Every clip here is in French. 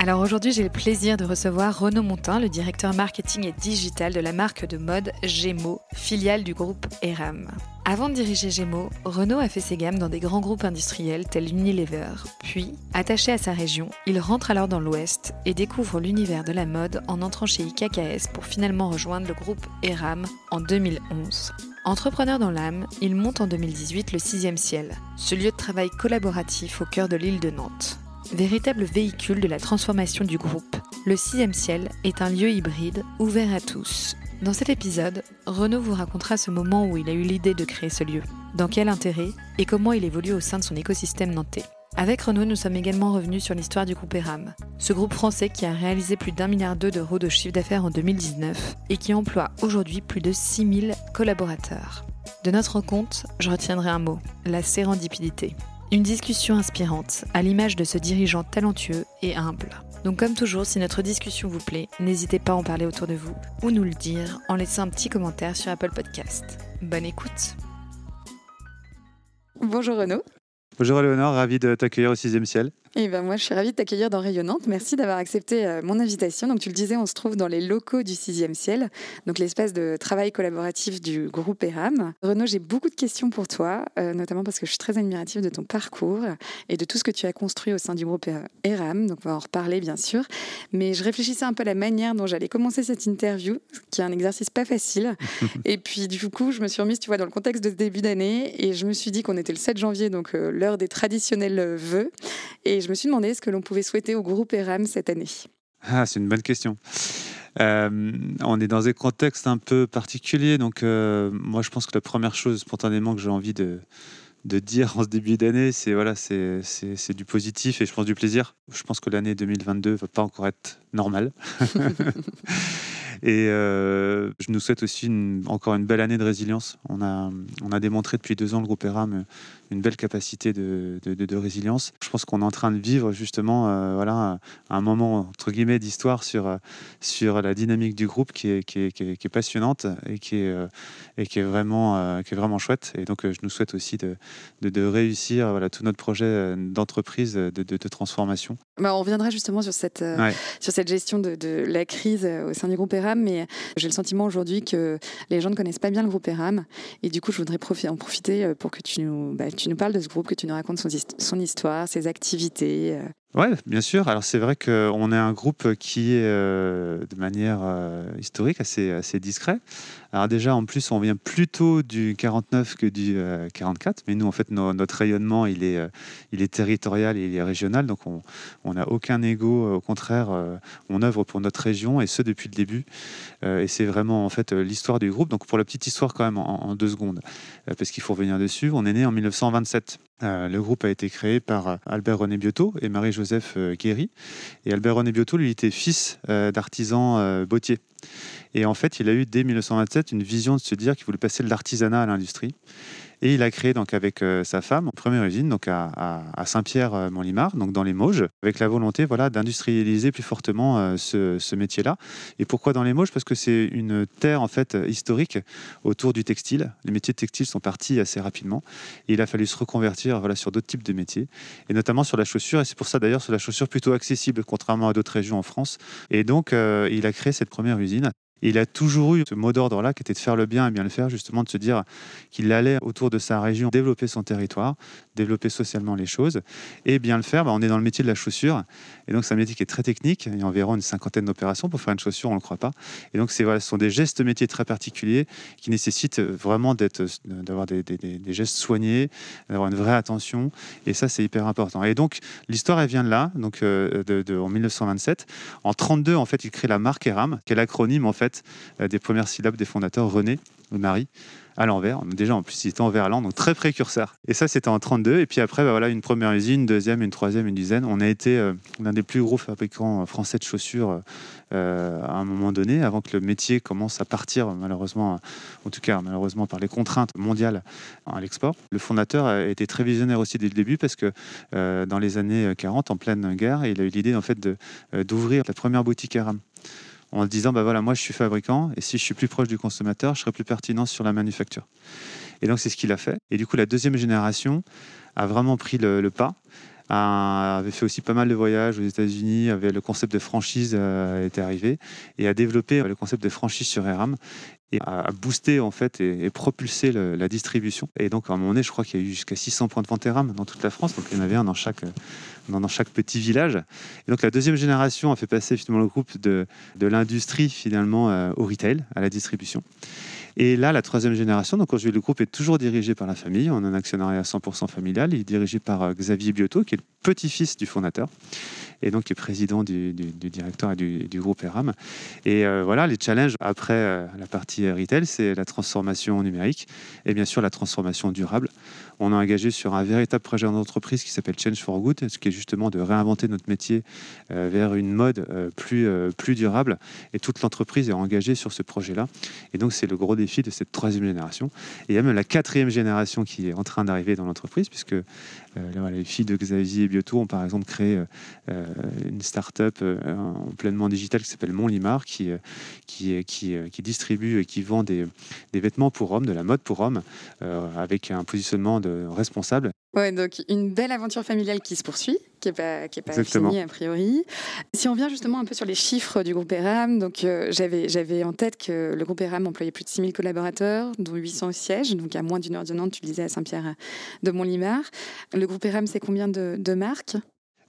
alors aujourd'hui, j'ai le plaisir de recevoir Renaud Montin, le directeur marketing et digital de la marque de mode Gémeaux, filiale du groupe ERAM. Avant de diriger Gémeaux, Renaud a fait ses gammes dans des grands groupes industriels tels Unilever. Puis, attaché à sa région, il rentre alors dans l'Ouest et découvre l'univers de la mode en entrant chez IKKS pour finalement rejoindre le groupe ERAM en 2011. Entrepreneur dans l'âme, il monte en 2018 le 6 ciel, ce lieu de travail collaboratif au cœur de l'île de Nantes. Véritable véhicule de la transformation du groupe, le sixième ciel est un lieu hybride ouvert à tous. Dans cet épisode, Renaud vous racontera ce moment où il a eu l'idée de créer ce lieu, dans quel intérêt et comment il évolue au sein de son écosystème nantais. Avec Renaud, nous sommes également revenus sur l'histoire du groupe ERAM, ce groupe français qui a réalisé plus d'un milliard d'euros de chiffre d'affaires en 2019 et qui emploie aujourd'hui plus de 6000 collaborateurs. De notre rencontre, je retiendrai un mot, la sérendipité. Une discussion inspirante, à l'image de ce dirigeant talentueux et humble. Donc comme toujours, si notre discussion vous plaît, n'hésitez pas à en parler autour de vous ou nous le dire en laissant un petit commentaire sur Apple Podcast. Bonne écoute. Bonjour Renaud. Bonjour Léonore, ravi de t'accueillir au 6 ciel. Et eh ben moi, je suis ravie de t'accueillir dans Rayonnante. Merci d'avoir accepté euh, mon invitation. Donc, tu le disais, on se trouve dans les locaux du 6e ciel, donc l'espace de travail collaboratif du groupe ERAM. Renaud, j'ai beaucoup de questions pour toi, euh, notamment parce que je suis très admirative de ton parcours et de tout ce que tu as construit au sein du groupe ERAM. Donc, on va en reparler, bien sûr. Mais je réfléchissais un peu à la manière dont j'allais commencer cette interview, qui est un exercice pas facile. et puis, du coup, je me suis remise, tu vois, dans le contexte de ce début d'année et je me suis dit qu'on était le 7 janvier, donc euh, l'heure des traditionnels vœux. Et je me suis demandé ce que l'on pouvait souhaiter au groupe ERAM cette année? Ah, c'est une bonne question. Euh, on est dans des contextes un peu particuliers, donc euh, moi je pense que la première chose spontanément que j'ai envie de, de dire en ce début d'année, c'est voilà, c'est du positif et je pense du plaisir. Je pense que l'année 2022 va pas encore être normale. Et euh, je nous souhaite aussi encore une belle année de résilience. On a, on a démontré depuis deux ans, le groupe ERAM, une belle capacité de, de, résilience. Je pense qu'on est en train de vivre justement euh, voilà, un moment entre guillemets d'histoire sur, sur la dynamique du groupe qui est, qui est, qui est, passionnante et qui est, et qui est, vraiment, qui est vraiment chouette. Et donc je nous souhaite aussi de, de, réussir voilà, tout notre projet d'entreprise de, transformation. Bah on reviendra justement sur cette, sur cette gestion de, la crise au sein du groupe ERAM mais j'ai le sentiment aujourd'hui que les gens ne connaissent pas bien le groupe ERAM. Et du coup, je voudrais en profiter euh, pour que tu nous, bah, tu nous parles de ce groupe, que tu nous racontes son histoire, ses activités, euh, oui, bien sûr. Alors c'est vrai qu'on est un groupe qui est euh, de manière euh, historique assez, discret. Alors déjà, en plus, on vient plutôt du 49 que du 44. Euh, Mais nous, en fait, notre rayonnement, il est, il est territorial et il est régional. Donc on n'a aucun ego. Au contraire, on œuvre pour notre région et ce depuis le début. et c'est vraiment en fait l'histoire du groupe. Donc pour la petite histoire quand même en deux secondes, parce qu'il faut revenir dessus. On est né en 1927. Euh, le groupe a été créé par euh, Albert René Biotto et Marie-Joseph euh, Guéry. Et Albert René Biotto, lui, était fils d'artisan bottier. Et en fait, il a eu dès 1927 une vision de se dire qu'il voulait passer de l'artisanat à l'industrie. Et il a créé donc avec euh, sa femme une première usine donc à, Saint-Pierre-Montlimar, donc dans les Mauges, avec la volonté voilà d'industrialiser plus fortement euh, ce, métier-là. Et pourquoi dans les Mauges? Parce que c'est une terre en fait historique autour du textile. Les métiers de textile sont partis assez rapidement. Et il a fallu se reconvertir voilà sur d'autres types de métiers, et notamment sur la chaussure. Et c'est pour ça d'ailleurs sur la chaussure plutôt accessible, contrairement à d'autres régions en France. Et donc euh, il a créé cette première usine il a toujours eu ce mot d'ordre-là qui était de faire le bien et bien le faire, justement de se dire qu'il allait autour de sa région développer son territoire, développer socialement les choses et bien le faire. Bah, on est dans le métier de la chaussure et donc c'est un métier qui est très technique. Il y a environ une cinquantaine d'opérations pour faire une chaussure, on ne le croit pas. Et donc ce sont des gestes métiers très particuliers qui nécessitent vraiment d'être, d'avoir des, gestes soignés, d'avoir une vraie attention et ça c'est hyper important. Et donc l'histoire elle vient de là, donc euh, en 1927. En 32 en fait il crée la marque ERAM, qui est l'acronyme en fait fait des premières syllabes des fondateurs, René et Marie à l'envers. Déjà, en plus, il était en donc très précurseur. Et ça, c'était en 32. Et puis après, bah, voilà, une première usine, une deuxième, une troisième, une dizaine. On a été euh, l'un des plus gros fabricants français de chaussures euh, à un moment donné, avant que le métier commence à partir, malheureusement, en tout cas, malheureusement, par les contraintes mondiales à l'export. Le fondateur a été très visionnaire aussi dès le début, parce que euh, dans les années 40, en pleine guerre, il a eu l'idée en fait d'ouvrir la première boutique Aram en disant bah voilà moi je suis fabricant et si je suis plus proche du consommateur je serai plus pertinent sur la manufacture. Et donc c'est ce qu'il a fait. Et du coup la deuxième génération a vraiment pris le, pas avait fait aussi pas mal de voyages aux États-Unis, le concept de franchise euh, était arrivé et a développé le concept de franchise sur ERAM et a boosté en fait et, propulsé la distribution. Et donc à un moment donné, je crois qu'il y a eu jusqu'à 600 points de vente ERAM dans toute la France, donc il y en avait un dans chaque dans, chaque petit village. Et donc la deuxième génération a fait passer finalement le groupe de, de l'industrie finalement euh, au retail, à la distribution. Et là, la troisième génération, donc aujourd'hui le groupe est toujours dirigé par la famille, on a un actionnariat 100% familial, il est dirigé par euh, Xavier Biotto, qui est le petit-fils du fondateur et donc qui est président du, directeur et du, groupe ERAM. Et euh, voilà, les challenges après la partie retail, c'est la transformation numérique et bien sûr la transformation durable on a engagé sur un véritable projet d'entreprise qui s'appelle Change for Good, ce qui est justement de réinventer notre métier euh, vers une mode euh, plus, euh, plus durable. Et toute l'entreprise est engagée sur ce projet-là. Et donc, c'est le gros défi de cette troisième génération. Et il y a même la quatrième génération qui est en train d'arriver dans l'entreprise, puisque les filles de Xavier et Bioto ont par exemple créé une start-up pleinement digitale qui s'appelle Montlimar, qui, qui, distribue et qui vend des, vêtements pour hommes, de la mode pour hommes, avec un positionnement responsable. Ouais, donc une belle aventure familiale qui se poursuit, qui n'est pas, qui est pas finie a priori. Si on vient justement un peu sur les chiffres du groupe ERAM, donc euh, j'avais, j'avais en tête que le groupe ERAM employait plus de 6000 collaborateurs, dont 800 au siège, donc à moins d'une heure de Nantes, tu le disais, à Saint-Pierre de Montlimar. Le groupe ERAM, c'est combien de, de marques?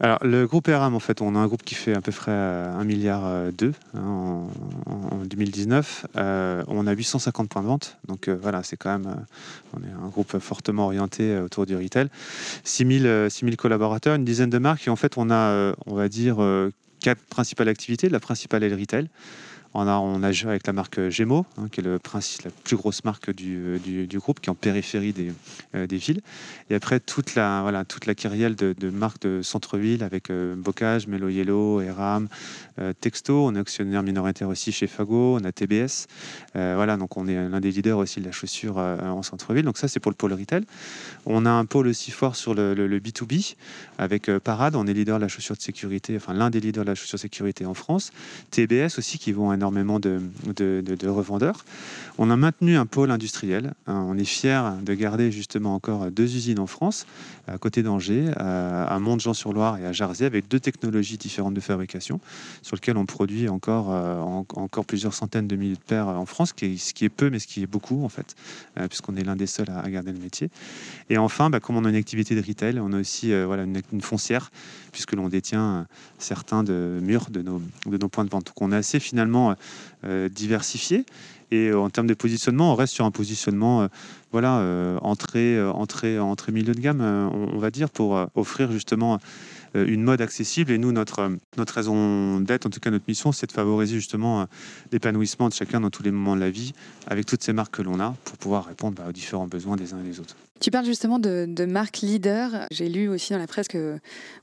Alors, le groupe ERAM, en fait, on a un groupe qui fait à peu près 1 milliard hein, en, en, 2019. Euh, on a 850 points de vente. Donc, euh, voilà, c'est quand même. Euh, on est un groupe fortement orienté autour du retail. 6000, 6000 collaborateurs, une dizaine de marques. Et en fait, on a, on va dire, quatre principales activités. La principale est le retail. On a, on a joué avec la marque Gémeaux, hein, qui est le principe, la plus grosse marque du, du, groupe, qui est en périphérie des, euh, des, villes. Et après, toute la, voilà, toute la kyrielle de, de marques de centre-ville avec euh, Bocage, Melo Yellow, Eram, euh, Texto. On est actionnaire minoritaire aussi chez Fago, on a TBS. voilà, donc on est l'un des leaders aussi de la chaussure en centre-ville. Donc ça, c'est pour le pôle retail. On a un pôle aussi fort sur le, le, B2B avec Parade. On est leader de la chaussure de sécurité, enfin l'un des leaders de la chaussure de sécurité en France. TBS aussi, qui vont énormément de, de, revendeurs. On a maintenu un pôle industriel. Hein. On est fier de garder justement encore deux usines en France, à côté d'Angers, à Mont-Jean-sur-Loire et à Jarzier, avec deux technologies différentes de fabrication, sur lesquelles on produit encore, euh, encore plusieurs centaines de milliers de paires en France, ce qui est peu, mais ce qui est beaucoup en fait, euh, puisqu'on est l'un des seuls à, garder le métier. Et enfin, bah, comme on a une activité de retail, on a aussi euh, voilà, une, une, foncière, puisque l'on détient certains de murs de nos, de nos points de vente. Donc on est assez finalement euh, diversifié. Et euh, en termes de positionnement, on reste sur un positionnement, euh, voilà, entrée, entrée, entrée milieu de gamme, on, va dire, pour offrir justement une mode accessible. Et nous, notre, notre raison d'être, en tout cas notre mission, c'est de favoriser justement l'épanouissement de chacun dans tous les moments de la vie, avec toutes ces marques que l'on a, pour pouvoir répondre bah, aux différents besoins des uns et des autres. Tu parles justement de, de marque leader. J'ai lu aussi dans la presse que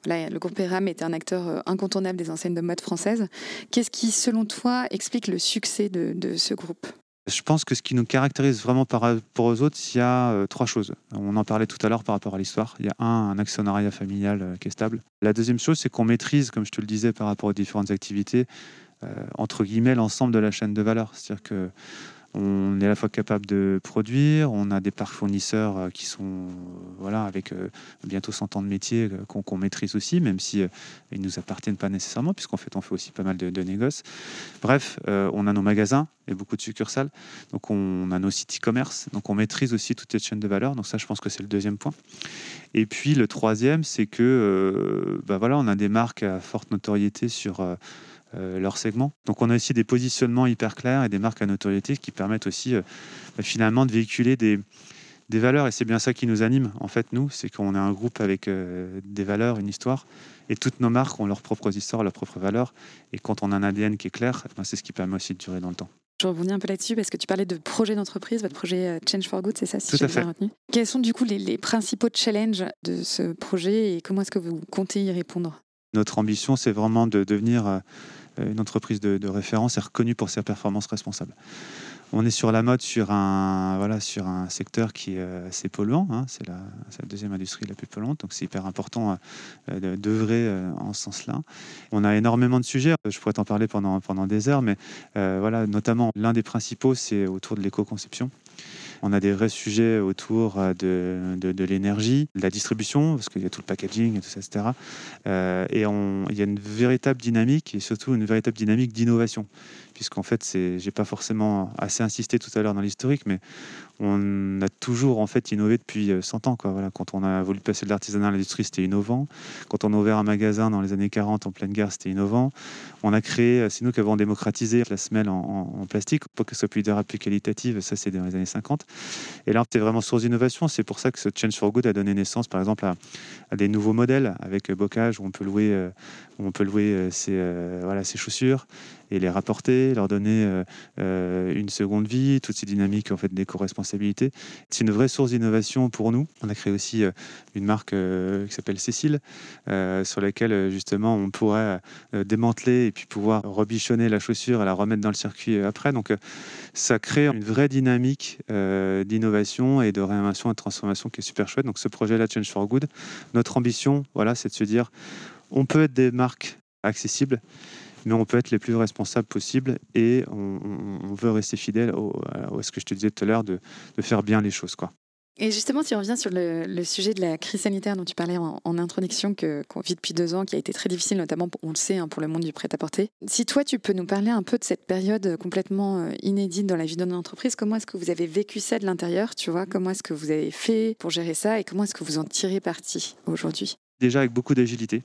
le groupe Eram était un acteur euh, incontournable des enseignes de mode françaises. Qu'est-ce qui, selon toi, explique le succès de ce groupe? Je pense que ce qui nous caractérise vraiment par rapport aux autres, il y a euh, trois choses. On en parlait tout à l'heure par rapport à l'histoire. Il y a un, actionnariat familial euh, qui est stable. La deuxième chose, c'est qu'on maîtrise, comme je te le disais, par rapport aux différentes activités, entre guillemets, l'ensemble de la chaîne de valeur. C'est-à-dire que on est à la fois capable de produire, on a des parcs fournisseurs euh, qui sont euh, voilà, avec euh, bientôt 100 ans de métier qu'on maîtrise aussi, même si ils nous appartiennent pas nécessairement, puisqu'en fait on fait aussi pas mal de, négoces. Bref, on a nos magasins et beaucoup de succursales, donc on a nos sites e-commerce, donc on maîtrise aussi toute cette chaîne de valeur. Donc ça, je pense que c'est le deuxième point. Et puis le troisième, c'est que bah voilà, on a des marques à forte notoriété sur leur segment. Donc on a aussi des positionnements hyper clairs et des marques à notoriété qui permettent aussi euh, bah, finalement de véhiculer des, des valeurs et c'est bien ça qui nous anime en fait nous c'est qu'on est un groupe avec euh, des valeurs une histoire et toutes nos marques ont leurs propres histoires leurs propres valeurs et quand on a un ADN qui est clair eh ben, c'est ce qui permet aussi de durer dans le temps Je rebondis un peu là-dessus parce que tu parlais de projet d'entreprise, votre projet euh, Change for Good, c'est ça, si Tout j'ai à fait. bien retenu. Quels sont du coup les, les principaux challenges de ce projet et comment est-ce que vous comptez y répondre? Notre ambition, c'est vraiment de devenir euh, une entreprise de, référence et reconnue pour ses performances responsables. On est sur la mode sur un, voilà, sur un secteur qui est euh, assez polluant. hein. C'est la, deuxième industrie la plus polluante, donc c'est hyper important euh, d'œuvrer en ce sens-là. On a énormément de sujets. Je pourrais t'en parler pendant, pendant des heures, mais voilà, notamment l'un des principaux, c'est autour de l'éco-conception. On a des vrais sujets autour euh, de, de, l'énergie, de la distribution, parce qu'il y a tout le packaging et ça, etc. Euh, et on- il y a une véritable dynamique et surtout une véritable dynamique d'innovation. Puisqu'en fait, c'est, j'ai pas forcément assez insisté tout à l'heure dans l'historique, mais on a toujours en fait innové depuis euh, 100 ans. Quoi. Voilà, quand on a voulu passer de l'artisanat à l'industrie, c'était innovant. Quand on a ouvert un magasin dans les années 40 en pleine guerre, c'était innovant. On a créé, euh, c'est nous qui avons démocratisé la semelle en, plastique pour que ce soit plus durable, plus qualitative. Ça, c'est dans les années 50. Et là, c'est vraiment source d'innovation. C'est pour ça que ce Change for Good a donné naissance, par exemple, à, des nouveaux modèles avec euh, Bocage où on peut louer, euh, on peut louer euh, ses, euh, voilà, chaussures et les rapporter, leur donner euh, une seconde vie, toutes ces dynamiques en fait d'éco-responsabilité. C'est une vraie source d'innovation pour nous. On a créé aussi une marque qui s'appelle Cécile, sur laquelle justement on pourrait démanteler et puis pouvoir rebichonner la chaussure et la remettre dans le circuit après. Donc ça crée une vraie dynamique d'innovation et de réinvention et de transformation qui est super chouette. Donc ce projet-là, Change for Good, notre ambition, voilà, c'est de se dire, on peut être des marques accessibles, mais on peut être les plus responsables possibles et on, veut rester fidèle à ce que je te disais tout à l'heure de, de faire bien les choses. Quoi. Et justement, tu reviens sur le, le sujet de la crise sanitaire dont tu parlais en, en introduction, que- qu'on vit depuis deux ans, qui a été très difficile, notamment, on le sait, hein, pour le monde du prêt-à-porter. Si toi, tu peux nous parler un peu de cette période complètement euh, inédite dans la vie d'une entreprise, comment est-ce que vous avez vécu ça de l'intérieur, tu vois? Comment est-ce que vous avez fait pour gérer ça et comment est-ce que vous en tirez parti aujourd'hui? Déjà avec beaucoup d'agilité.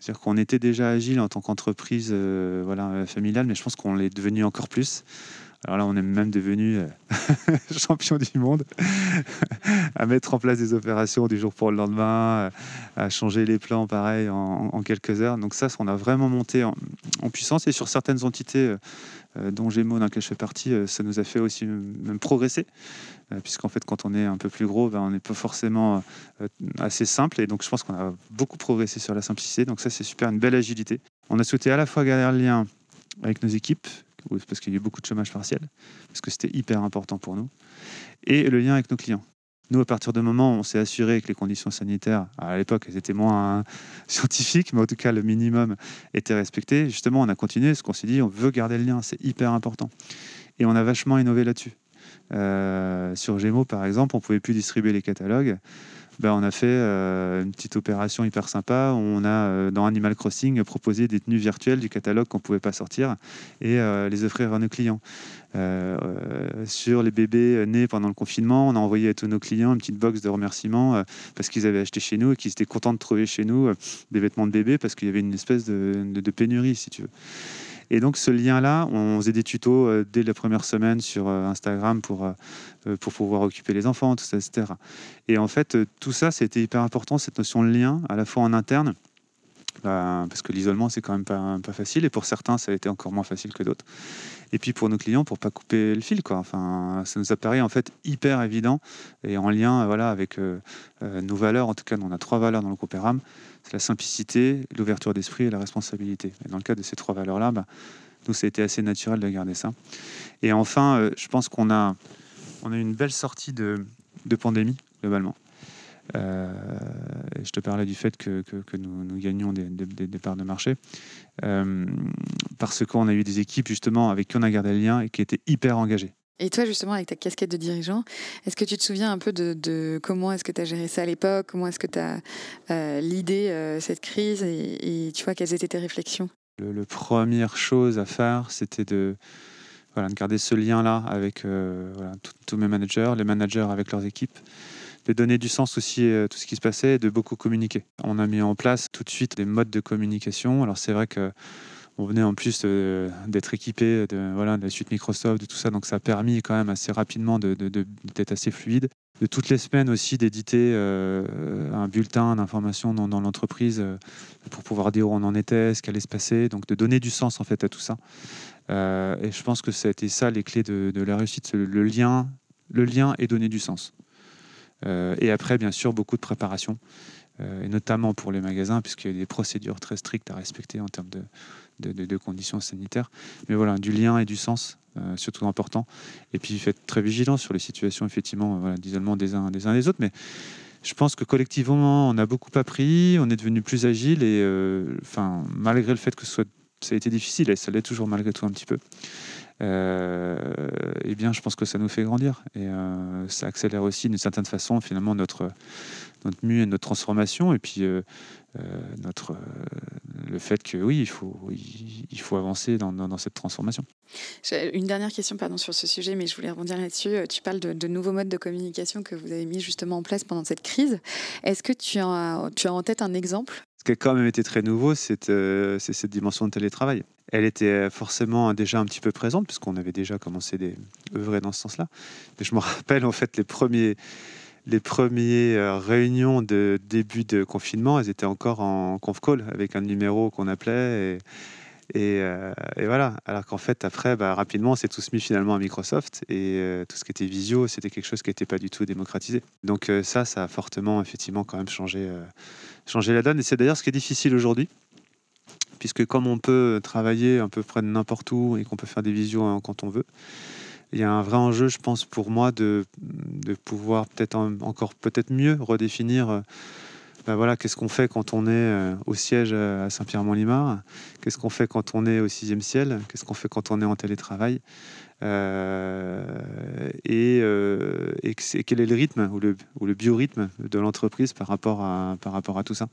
C'est-à-dire qu'on était déjà agile en tant qu'entreprise euh, voilà, euh, familiale, mais je pense qu'on l'est devenu encore plus. Alors là, on est même devenu euh, champion du monde à mettre en place des opérations du jour pour le lendemain, euh, à changer les plans pareil en, quelques heures. Donc ça, on a vraiment monté en, puissance et sur certaines entités, euh, dont Gémeaux, dans lesquelles je fais partie, ça nous a fait aussi même progresser, puisqu'en fait, quand on est un peu plus gros, ben, on n'est pas forcément assez simple. Et donc, je pense qu'on a beaucoup progressé sur la simplicité. Donc ça, c'est super, une belle agilité. On a souhaité à la fois garder le lien avec nos équipes, parce qu'il y a eu beaucoup de chômage partiel, parce que c'était hyper important pour nous, et le lien avec nos clients. Nous, à partir du moment où on s'est assuré que les conditions sanitaires, à l'époque, elles étaient moins scientifiques, mais en tout cas, le minimum était respecté, justement, on a continué, parce qu'on s'est dit, on veut garder le lien, c'est hyper important. Et on a vachement innové là-dessus. Euh, sur Gémeaux, par exemple, on pouvait plus distribuer les catalogues. Ben, on a fait euh, une petite opération hyper sympa. On a, euh, dans Animal Crossing, proposé des tenues virtuelles du catalogue qu'on ne pouvait pas sortir et euh, les offrir à nos clients. Sur les bébés nés pendant le confinement, on a envoyé à tous nos clients une petite box de remerciements parce qu'ils avaient acheté chez nous et qu'ils étaient contents de trouver chez nous des vêtements de bébé parce qu'il y avait une espèce de pénurie, si tu veux. Et donc ce lien-là, on faisait des tutos euh, dès la première semaine sur euh, Instagram pour, euh, pour pouvoir occuper les enfants, tout ça, etc. Et en fait, tout ça, c'était hyper important, cette notion de lien, à la fois en interne, bah, parce que l'isolement, c'est quand même pas facile, et pour certains, ça a été encore moins facile que d'autres. Et puis pour nos clients, pour pas couper le fil, quoi. Enfin, ça nous apparaît en fait hyper évident et en lien, voilà, avec euh, euh, nos valeurs. En tout cas, on a trois valeurs dans le groupe ERAM c'est la simplicité, l'ouverture d'esprit et la responsabilité. Et dans le cas de ces trois valeurs-là, bah, nous, ça a été assez naturel de garder ça. Et enfin, euh, je pense qu'on a, on a une belle sortie de pandémie, globalement. Euh, je te parlais du fait que, que- que nous, nous gagnions des, des- des- des parts de marché. Euh, parce qu'on a eu des équipes, justement, avec qui on a gardé le lien et qui étaient hyper engagées. Et toi, justement, avec ta casquette de dirigeant, est-ce que tu te souviens un peu de, de comment est-ce que tu as géré ça à l'époque Comment est-ce que tu as euh, l'idée euh, cette crise et, et tu vois, quelles étaient tes réflexions? Le, le première chose à faire, c'était de, voilà, de garder ce lien-là avec voilà, tous mes managers, les managers avec leurs équipes, de donner du sens aussi à tout ce qui se passait et de beaucoup communiquer. On a mis en place tout de suite des modes de communication. Alors c'est vrai que on venait en plus d'être équipé de, voilà, la suite Microsoft, de tout ça, donc ça a permis quand même assez rapidement d'être assez fluide. De toutes les semaines aussi d'éditer euh, un bulletin d'information dans, l'entreprise euh, pour pouvoir dire où on en était, ce qui allait se passer, donc de donner du sens en fait à tout ça. Euh, et je pense que ça a été ça les clés de, de la réussite, le lien, le lien et donner du sens. Et après, bien sûr, beaucoup de préparation. Euh, et notamment pour les magasins, puisqu'il y a des procédures très strictes à respecter en termes de, conditions sanitaires. Mais voilà, du lien et du sens, euh, surtout important. Et puis faites très vigilant sur les situations, effectivement, d'isolement des uns, des des autres. Mais je pense que collectivement, on a beaucoup appris, on est devenu plus agile, et euh, malgré le fait que ça a été difficile, et ça l'est toujours malgré tout un petit peu, eh bien, je pense que ça nous fait grandir. Et ça accélère aussi, d'une certaine façon, finalement, notre notre mue et notre transformation, et puis euh, euh, notre, euh, le fait que oui, il faut, il, faut avancer dans, dans, cette transformation. Une dernière question pardon, sur ce sujet, mais je voulais rebondir là-dessus. Tu parles de, nouveaux modes de communication que vous avez mis justement en place pendant cette crise. Est-ce que tu as, tu as en tête un exemple? Ce qui a quand même été très nouveau, c'est cette dimension de télétravail. Elle était forcément déjà un petit peu présente, puisqu'on avait déjà commencé à œuvrer dans ce sens-là. Mais je me rappelle en fait les premiers les premières euh, réunions de début de confinement, elles étaient encore en conf call avec un numéro qu'on appelait. Et, euh, voilà. Alors qu'en fait, après, bah, rapidement, on s'est tous mis finalement à Microsoft et euh, tout ce qui était visio, c'était quelque chose qui n'était pas du tout démocratisé. Donc ça, ça a fortement, effectivement, quand même changé la donne. Et c'est d'ailleurs ce qui est difficile aujourd'hui, puisque comme on peut travailler un peu près de n'importe où et qu'on peut faire des visios hein, quand on veut, il y a un vrai enjeu, je pense, pour moi, de, de pouvoir peut-être encore peut-être mieux redéfinir. Ben voilà, qu'est-ce qu'on fait quand on est euh, au siège à Saint-Pierre-Mont-Limard Qu'est-ce qu'on fait quand on est au sixième ciel Qu'est-ce qu'on fait quand on est en télétravail euh, et, et, quel est le rythme ou le, ou le biorhythme de l'entreprise par, rapport à, par rapport à tout ça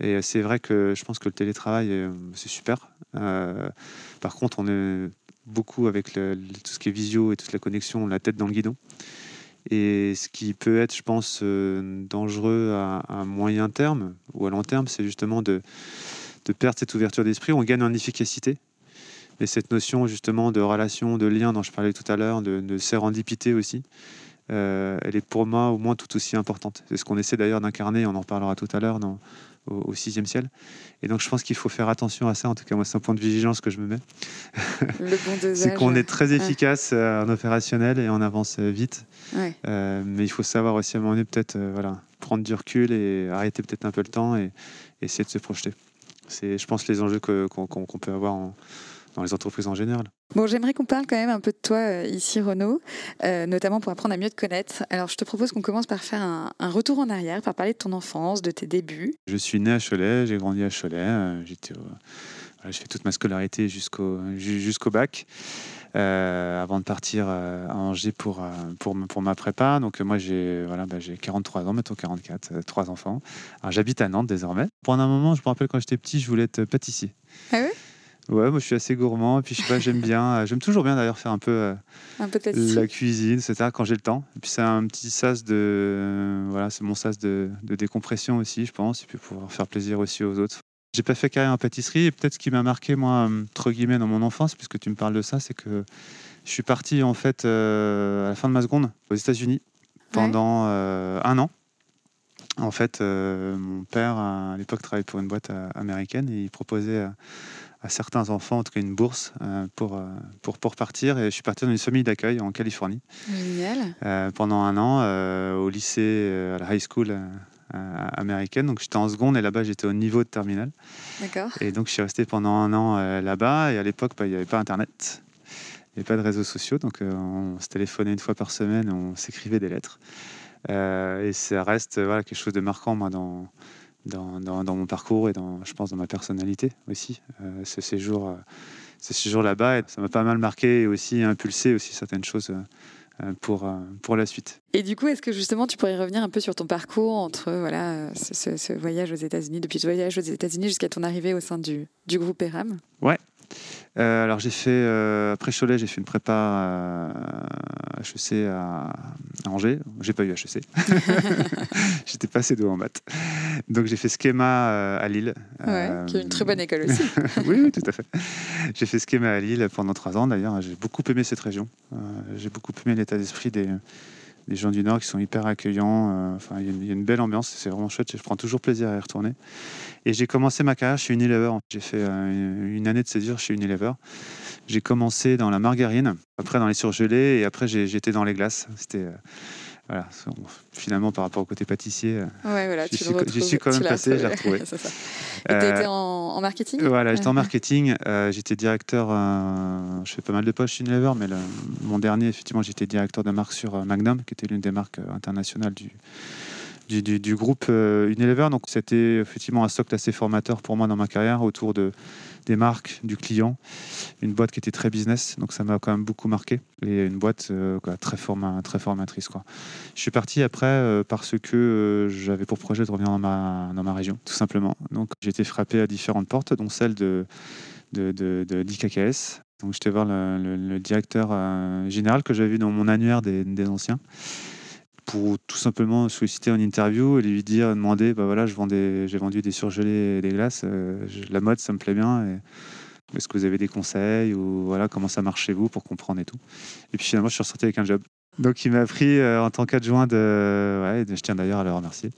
et c'est vrai que je pense que le télétravail, c'est super. par contre, on est beaucoup avec tout ce qui est visio et toute la connexion, la tête dans le guidon. Et ce qui peut être, je pense, euh, dangereux à, moyen terme ou à long terme, c'est justement de, perdre cette ouverture d'esprit. On gagne en efficacité, mais cette notion justement de relation, de lien dont je parlais tout à l'heure, de, de sérendipité aussi, euh, elle est pour moi au moins tout aussi importante. C'est ce qu'on essaie d'ailleurs d'incarner, on en parlera tout à l'heure au, sixième ciel. Et donc je pense qu'il faut faire attention à ça, en tout cas moi c'est un point de vigilance que je me mets. c'est qu'on est très efficace euh, en opérationnel et on avance euh, vite. mais il faut savoir aussi à un moment donné peut-être voilà, prendre du recul et arrêter peut-être un peu le temps et, essayer de se projeter. C'est je pense les enjeux qu'on peut avoir en, dans les entreprises en général. Bon, j'aimerais qu'on parle quand même un peu de toi euh, ici, Renaud, euh, notamment pour apprendre à mieux te connaître. Alors, je te propose qu'on commence par faire un, retour en arrière, par parler de ton enfance, de tes débuts. Je suis né à Cholet, j'ai grandi à Cholet. Euh, j'étais, j'ai fait toute ma scolarité jusqu'au, jusqu'au bac. avant de partir à Angers pour, pour, pour ma prépa. Donc moi j'ai voilà, bah, j'ai 43 ans, maintenant 44, trois enfants. Alors j'habite à Nantes désormais. Pendant un moment, je me rappelle quand j'étais petit, je voulais être pâtissier. Ah oui Ouais, moi je suis assez gourmand et puis je sais pas, j'aime bien, euh, j'aime toujours bien d'ailleurs faire un peu, euh, un peu la cuisine, etc. quand j'ai le temps. Et puis c'est un petit sas de, euh, voilà, c'est mon sas de, de, décompression aussi, je pense, et puis pouvoir faire plaisir aussi aux autres. J'ai pas fait carrière en pâtisserie et peut-être ce qui m'a marqué moi, entre guillemets, dans mon enfance, puisque tu me parles de ça, c'est que je suis parti en fait à la fin de ma seconde aux États-Unis pendant un an. En fait, mon père à l'époque travaillait pour une boîte américaine et il proposait à certains enfants, en tout cas une bourse euh, pour, euh, pour, pour partir. Et je suis parti dans une famille d'accueil en Californie. Génial. Euh, pendant un an au lycée, à la high school américaine. Donc j'étais en seconde et là-bas j'étais au niveau de terminale. D'accord. Et donc je suis resté pendant un an là-bas. Et à l'époque, bah, il n'y avait pas Internet. Il n'y avait pas de réseaux sociaux. Donc on se téléphonait une fois par semaine, on s'écrivait des lettres. et ça reste voilà, quelque chose de marquant moi, dans, dans, dans, mon parcours et dans, je pense, dans ma personnalité aussi. Euh, ce séjour, euh, ce séjour là-bas, ça m'a pas mal marqué et aussi impulsé aussi certaines choses euh, pour, pour la suite. Et du coup, est-ce que justement tu pourrais revenir un peu sur ton parcours entre voilà, ce, ce voyage aux États-Unis, depuis ce voyage aux États-Unis jusqu'à ton arrivée au sein du, du groupe ERAM? Ouais. Euh, alors j'ai fait, euh, après Cholet, j'ai fait une prépa à HEC à, à Angers. J'ai pas eu HEC. J'étais pas assez doué en maths. Donc j'ai fait Schema euh, à Lille. Ouais, qui est une très bonne école aussi. oui, oui, tout à fait. J'ai fait Schema à Lille pendant trois ans d'ailleurs. J'ai beaucoup aimé cette région. j'ai beaucoup aimé l'état d'esprit des, des gens du Nord qui sont hyper accueillants. Enfin, il y, a une belle ambiance. C'est vraiment chouette. Je prends toujours plaisir à y retourner. Et j'ai commencé ma carrière chez Unilever. J'ai fait euh, une année de césure chez Unilever. J'ai commencé dans la margarine, après dans les surgelés, et après été dans les glaces. C'était euh, voilà, finalement par rapport au côté pâtissier, euh, ouais, voilà, j'y suis, quand même passé, j'ai retrouvé. tu étais en, marketing? Voilà, j'étais en marketing. j'étais directeur, je fais pas mal de poches chez Unilever, mais mon dernier, effectivement, j'étais directeur de marque sur Magnum, qui était l'une des marques internationales du, du, groupe euh, Unilever. Donc c'était effectivement un socle assez formateur pour moi dans ma carrière autour de, des marques, du client. Une boîte qui était très business, donc ça m'a quand même beaucoup marqué. Et une boîte euh, très, formatrice. Je suis parti après euh, parce que j'avais pour projet de revenir dans ma, dans ma région, tout simplement. Donc j'ai été frappé à différentes portes, dont celle de, de, de, d'IKKS. Donc j'étais voir le, directeur général que j'avais vu dans mon annuaire des anciens pour tout simplement solliciter une interview et lui dire, demander, bah voilà, je j'ai vendu des surgelés et des glaces, euh, la mode, ça me plaît bien. Est-ce que vous avez des conseils ou voilà comment ça marche chez vous pour comprendre et tout. Et puis finalement, je suis ressorti avec un job. Donc il m'a pris euh, en tant qu'adjoint de, je tiens d'ailleurs à le remercier.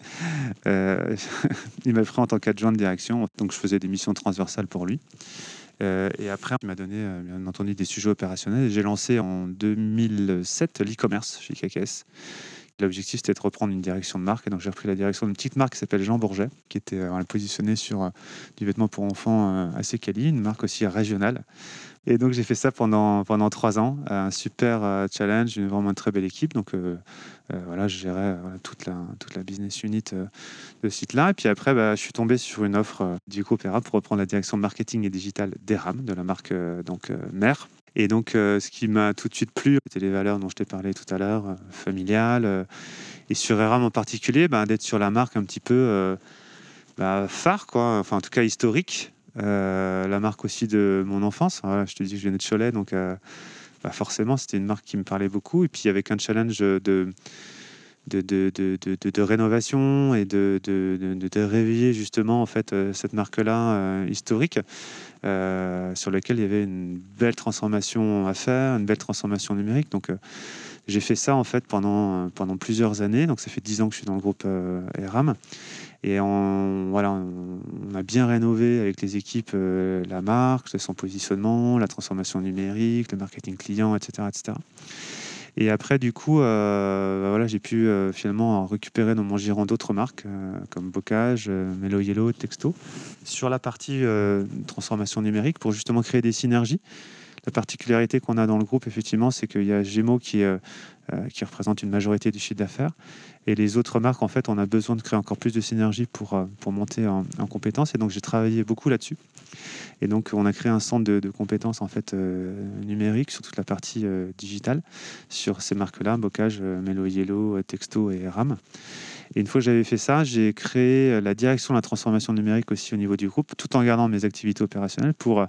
Euh, il m'a pris en tant qu'adjoint de direction, donc je faisais des missions transversales pour lui. et après, il m'a donné, bien entendu, des sujets opérationnels. J'ai lancé en 2007 l'e-commerce chez KKS. L'objectif, c'était de reprendre une direction de marque. Et donc, j'ai repris la direction d'une petite marque qui s'appelle Jean Bourget, qui était euh, positionnée sur euh, du vêtement pour enfants euh, assez quali, une marque aussi régionale. Et donc, j'ai fait ça pendant, pendant trois ans. Un super challenge, une vraiment très belle équipe. Donc, voilà, je gérais toute, la, toute la business unit de ce site-là. Et puis après, bah, je suis tombé sur une offre du groupe ERAM pour reprendre la direction marketing et digital d'ERAM, de la marque donc mère. Et donc, euh, ce qui m'a tout de suite plu, c'était les valeurs dont je t'ai parlé tout à l'heure, euh, familiales. Euh, et sur ERAM en particulier, bah, d'être sur la marque un petit peu bah, phare, quoi. Enfin, en tout cas historique. la marque aussi de mon enfance. je te dis que je venais de Cholet, donc bah, forcément, c'était une marque qui me parlait beaucoup. Et puis, avec un challenge de de, de, de, de, rénovation et de, de, réveiller justement en fait euh, cette marque-là euh, historique euh, sur laquelle il y avait une belle transformation à faire, une belle transformation numérique. Donc j'ai fait ça en fait pendant, pendant plusieurs années. Donc ça fait dix ans que je suis dans le groupe ERAM. Et on, voilà, on a bien rénové avec les équipes la marque, son positionnement, la transformation numérique, le marketing client, etc. etc. Et après, du coup, euh, bah voilà, j'ai pu euh, finalement récupérer dans mon giron d'autres marques euh, comme Bocage, Melo Yellow, Texto, sur la partie transformation numérique pour justement créer des synergies. La particularité qu'on a dans le groupe, effectivement, c'est qu'il y a Gémeaux qui, qui représente une majorité du chiffre d'affaires. Et les autres marques, en fait, on a besoin de créer encore plus de synergie pour, pour monter en, en compétences. Et donc, j'ai travaillé beaucoup là-dessus. Et donc, on a créé un centre de, compétences en fait euh, numériques sur toute la partie euh, digitale sur ces marques-là, Bocage, euh, Melo Yellow, Texto et RAM. Et une fois que j'avais fait ça, j'ai créé la direction de la transformation numérique aussi au niveau du groupe, tout en gardant mes activités opérationnelles pour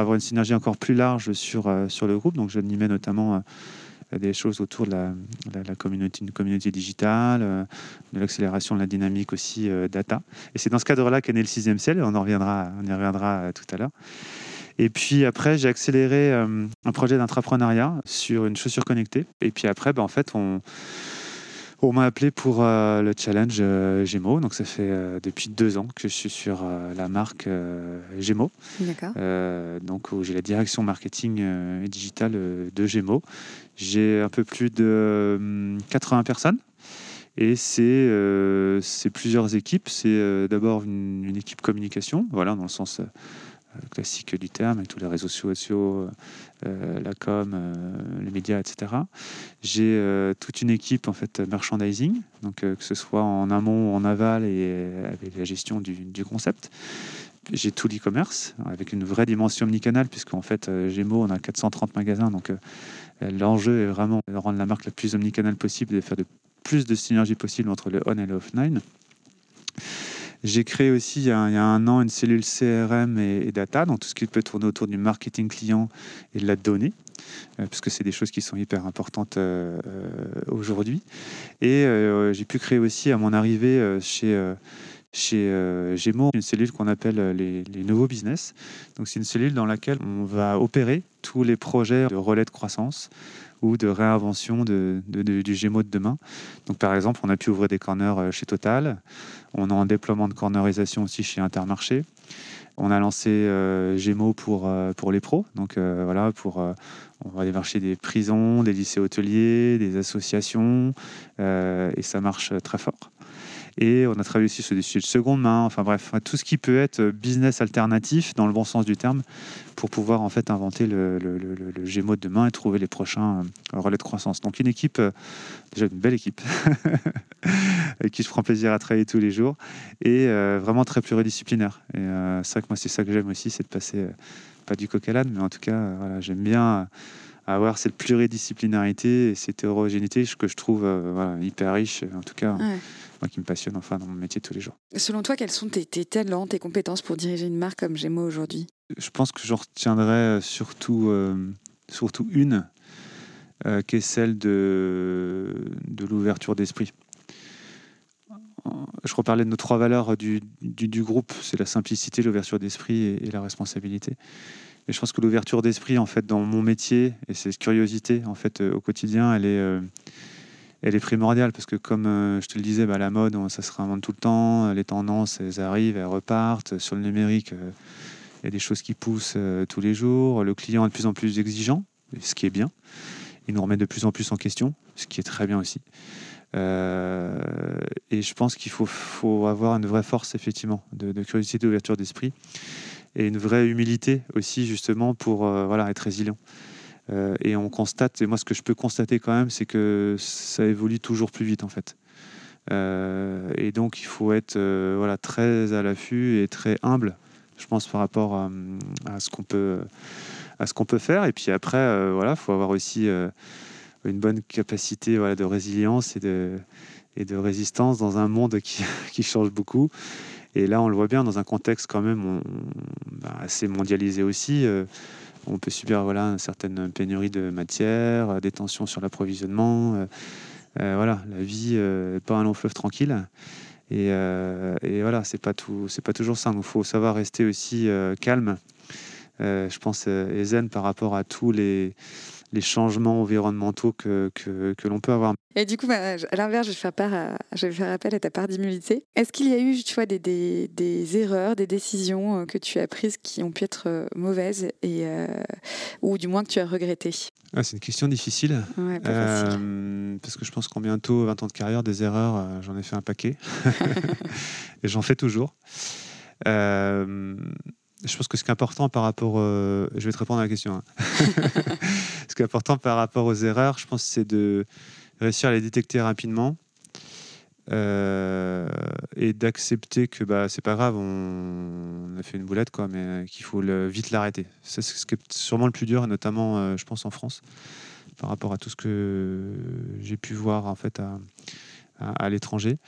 avoir une synergie encore plus large sur, sur le groupe. Donc, j'animais notamment des choses autour de la, communauté, une communauté digitale, euh, de l'accélération de la dynamique aussi euh, data. Et c'est dans ce cadre-là qu'est né le sixième ciel, on, en reviendra, on y reviendra euh, tout à l'heure. Et puis après, j'ai accéléré un projet d'entrepreneuriat sur une chaussure connectée. Et puis après, ben, en fait, on, on m'a appelé pour euh, le challenge euh, Gémeaux. Donc, ça fait euh, depuis deux ans que je suis sur la marque Gémeaux. D'accord. donc, j'ai la direction marketing et digital de Gémeaux. J'ai un peu plus de 80 personnes. Et c'est plusieurs équipes. C'est d'abord une, une, équipe communication, voilà, dans le sens euh, classique du terme, avec tous les réseaux sociaux, euh, la com, euh, les médias, etc. J'ai toute une équipe en fait merchandising, donc que ce soit en amont ou en aval et avec la gestion du, concept. J'ai tout l'e-commerce avec une vraie dimension omnicanal, puisqu'en fait, Gémeaux, on a 430 magasins, donc l'enjeu est vraiment de rendre la marque la plus omnicanal possible et de faire de plus de synergie possible entre le on et le offline. J'ai créé aussi il y, a, un an une cellule CRM et, data, donc tout ce qui peut tourner autour du marketing client et de la donnée, euh, puisque c'est des choses qui sont hyper importantes euh, aujourd'hui. Et j'ai pu créer aussi à mon arrivée chez chez Gémeaux une cellule qu'on appelle les, les, nouveaux business. Donc c'est une cellule dans laquelle on va opérer tous les projets de relais de croissance ou de réinvention du Gémeaux de demain. Donc, par exemple, on a pu ouvrir des corners euh, chez Total. On a un déploiement de cornerisation aussi chez Intermarché. On a lancé euh, Gémeaux pour, euh, pour les pros. Donc, voilà, pour, on va aller marcher des prisons, des lycées hôteliers, des associations. et ça marche très fort. Et on a travaillé aussi sur des sujets de seconde main, enfin bref, tout ce qui peut être business alternatif dans le bon sens du terme pour pouvoir en fait inventer le, le, le, Gémeaux de demain et trouver les prochains euh, relais de croissance. Donc une équipe, euh, déjà une belle équipe, avec qui je prends plaisir à travailler tous les jours et euh, vraiment très pluridisciplinaire. Et c'est vrai que moi c'est ça que j'aime aussi, c'est de passer, pas du coq à l'âne, mais en tout cas, j'aime bien avoir cette pluridisciplinarité et cette hétérogénéité que je trouve hyper riche, en tout cas moi qui me passionne enfin dans mon métier tous les jours. Selon toi, quels sont tes, talents, tes compétences pour diriger une marque comme Gémeaux aujourd'hui? Je pense que j'en retiendrai surtout, euh, surtout une, euh, qui est celle de, de l'ouverture d'esprit. Je reparlais de nos trois valeurs du, du, groupe, c'est la simplicité, l'ouverture d'esprit et, la responsabilité. Et je pense que l'ouverture d'esprit, en fait, dans mon métier et cette curiosité, en fait, au quotidien, elle est, elle est primordiale parce que, comme euh, je te le disais, bah, la mode, ça se réinvente tout le temps. Les tendances, elles arrivent, elles repartent. Sur le numérique, euh, il y a des choses qui poussent euh, tous les jours. Le client est de plus en plus exigeant, ce qui est bien. Il nous remet de plus en plus en question, ce qui est très bien aussi. et je pense qu'il faut, avoir une vraie force, effectivement, de, de curiosité, d'ouverture d'esprit et une vraie humilité aussi, justement, pour voilà, être résilient. Euh, et on constate, et moi ce que je peux constater quand même, c'est que ça évolue toujours plus vite en fait. Euh, et donc il faut être euh, voilà, très à l'affût et très humble, je pense, par rapport à, ce qu'on peut, à peut faire. Et puis après, voilà, il faut avoir aussi une bonne capacité voilà, de résilience et de, et de résistance dans un monde qui, qui, change beaucoup. Et là, on le voit bien dans un contexte quand même bah, assez mondialisé aussi on peut subir voilà, une certaine pénurie de matière, euh, des tensions sur l'approvisionnement. Euh, euh, voilà, la vie n'est pas un long fleuve tranquille. Et, voilà, c'est pas tout, c'est pas toujours ça. Il faut savoir rester aussi calme. je pense et zen par rapport à tous les les changements environnementaux que, que, que l'on peut avoir. Et du coup, bah, à l'inverse, je vais faire, je vais faire appel à ta part d'humilité. Est-ce qu'il y a eu tu vois, des, des, des, erreurs, des décisions euh, que tu as prises qui ont pu être euh, mauvaises et, euh, ou du moins que tu as regrettées? Ah, C'est une question difficile. parce que je pense qu'en bientôt 20 ans de carrière, des erreurs, j'en ai fait un paquet. et j'en fais toujours. Je pense que ce qui est important par rapport. je vais te répondre à la question. Hein. ce qui est important par rapport aux erreurs, je pense, c'est de réussir à les détecter rapidement euh, et d'accepter que bah, c'est pas grave, on, a fait une boulette, quoi, mais qu'il faut vite l'arrêter. C'est ce qui est sûrement le plus dur, notamment, euh, je pense, en France, par rapport à tout ce que j'ai pu voir en fait à, à, l'étranger,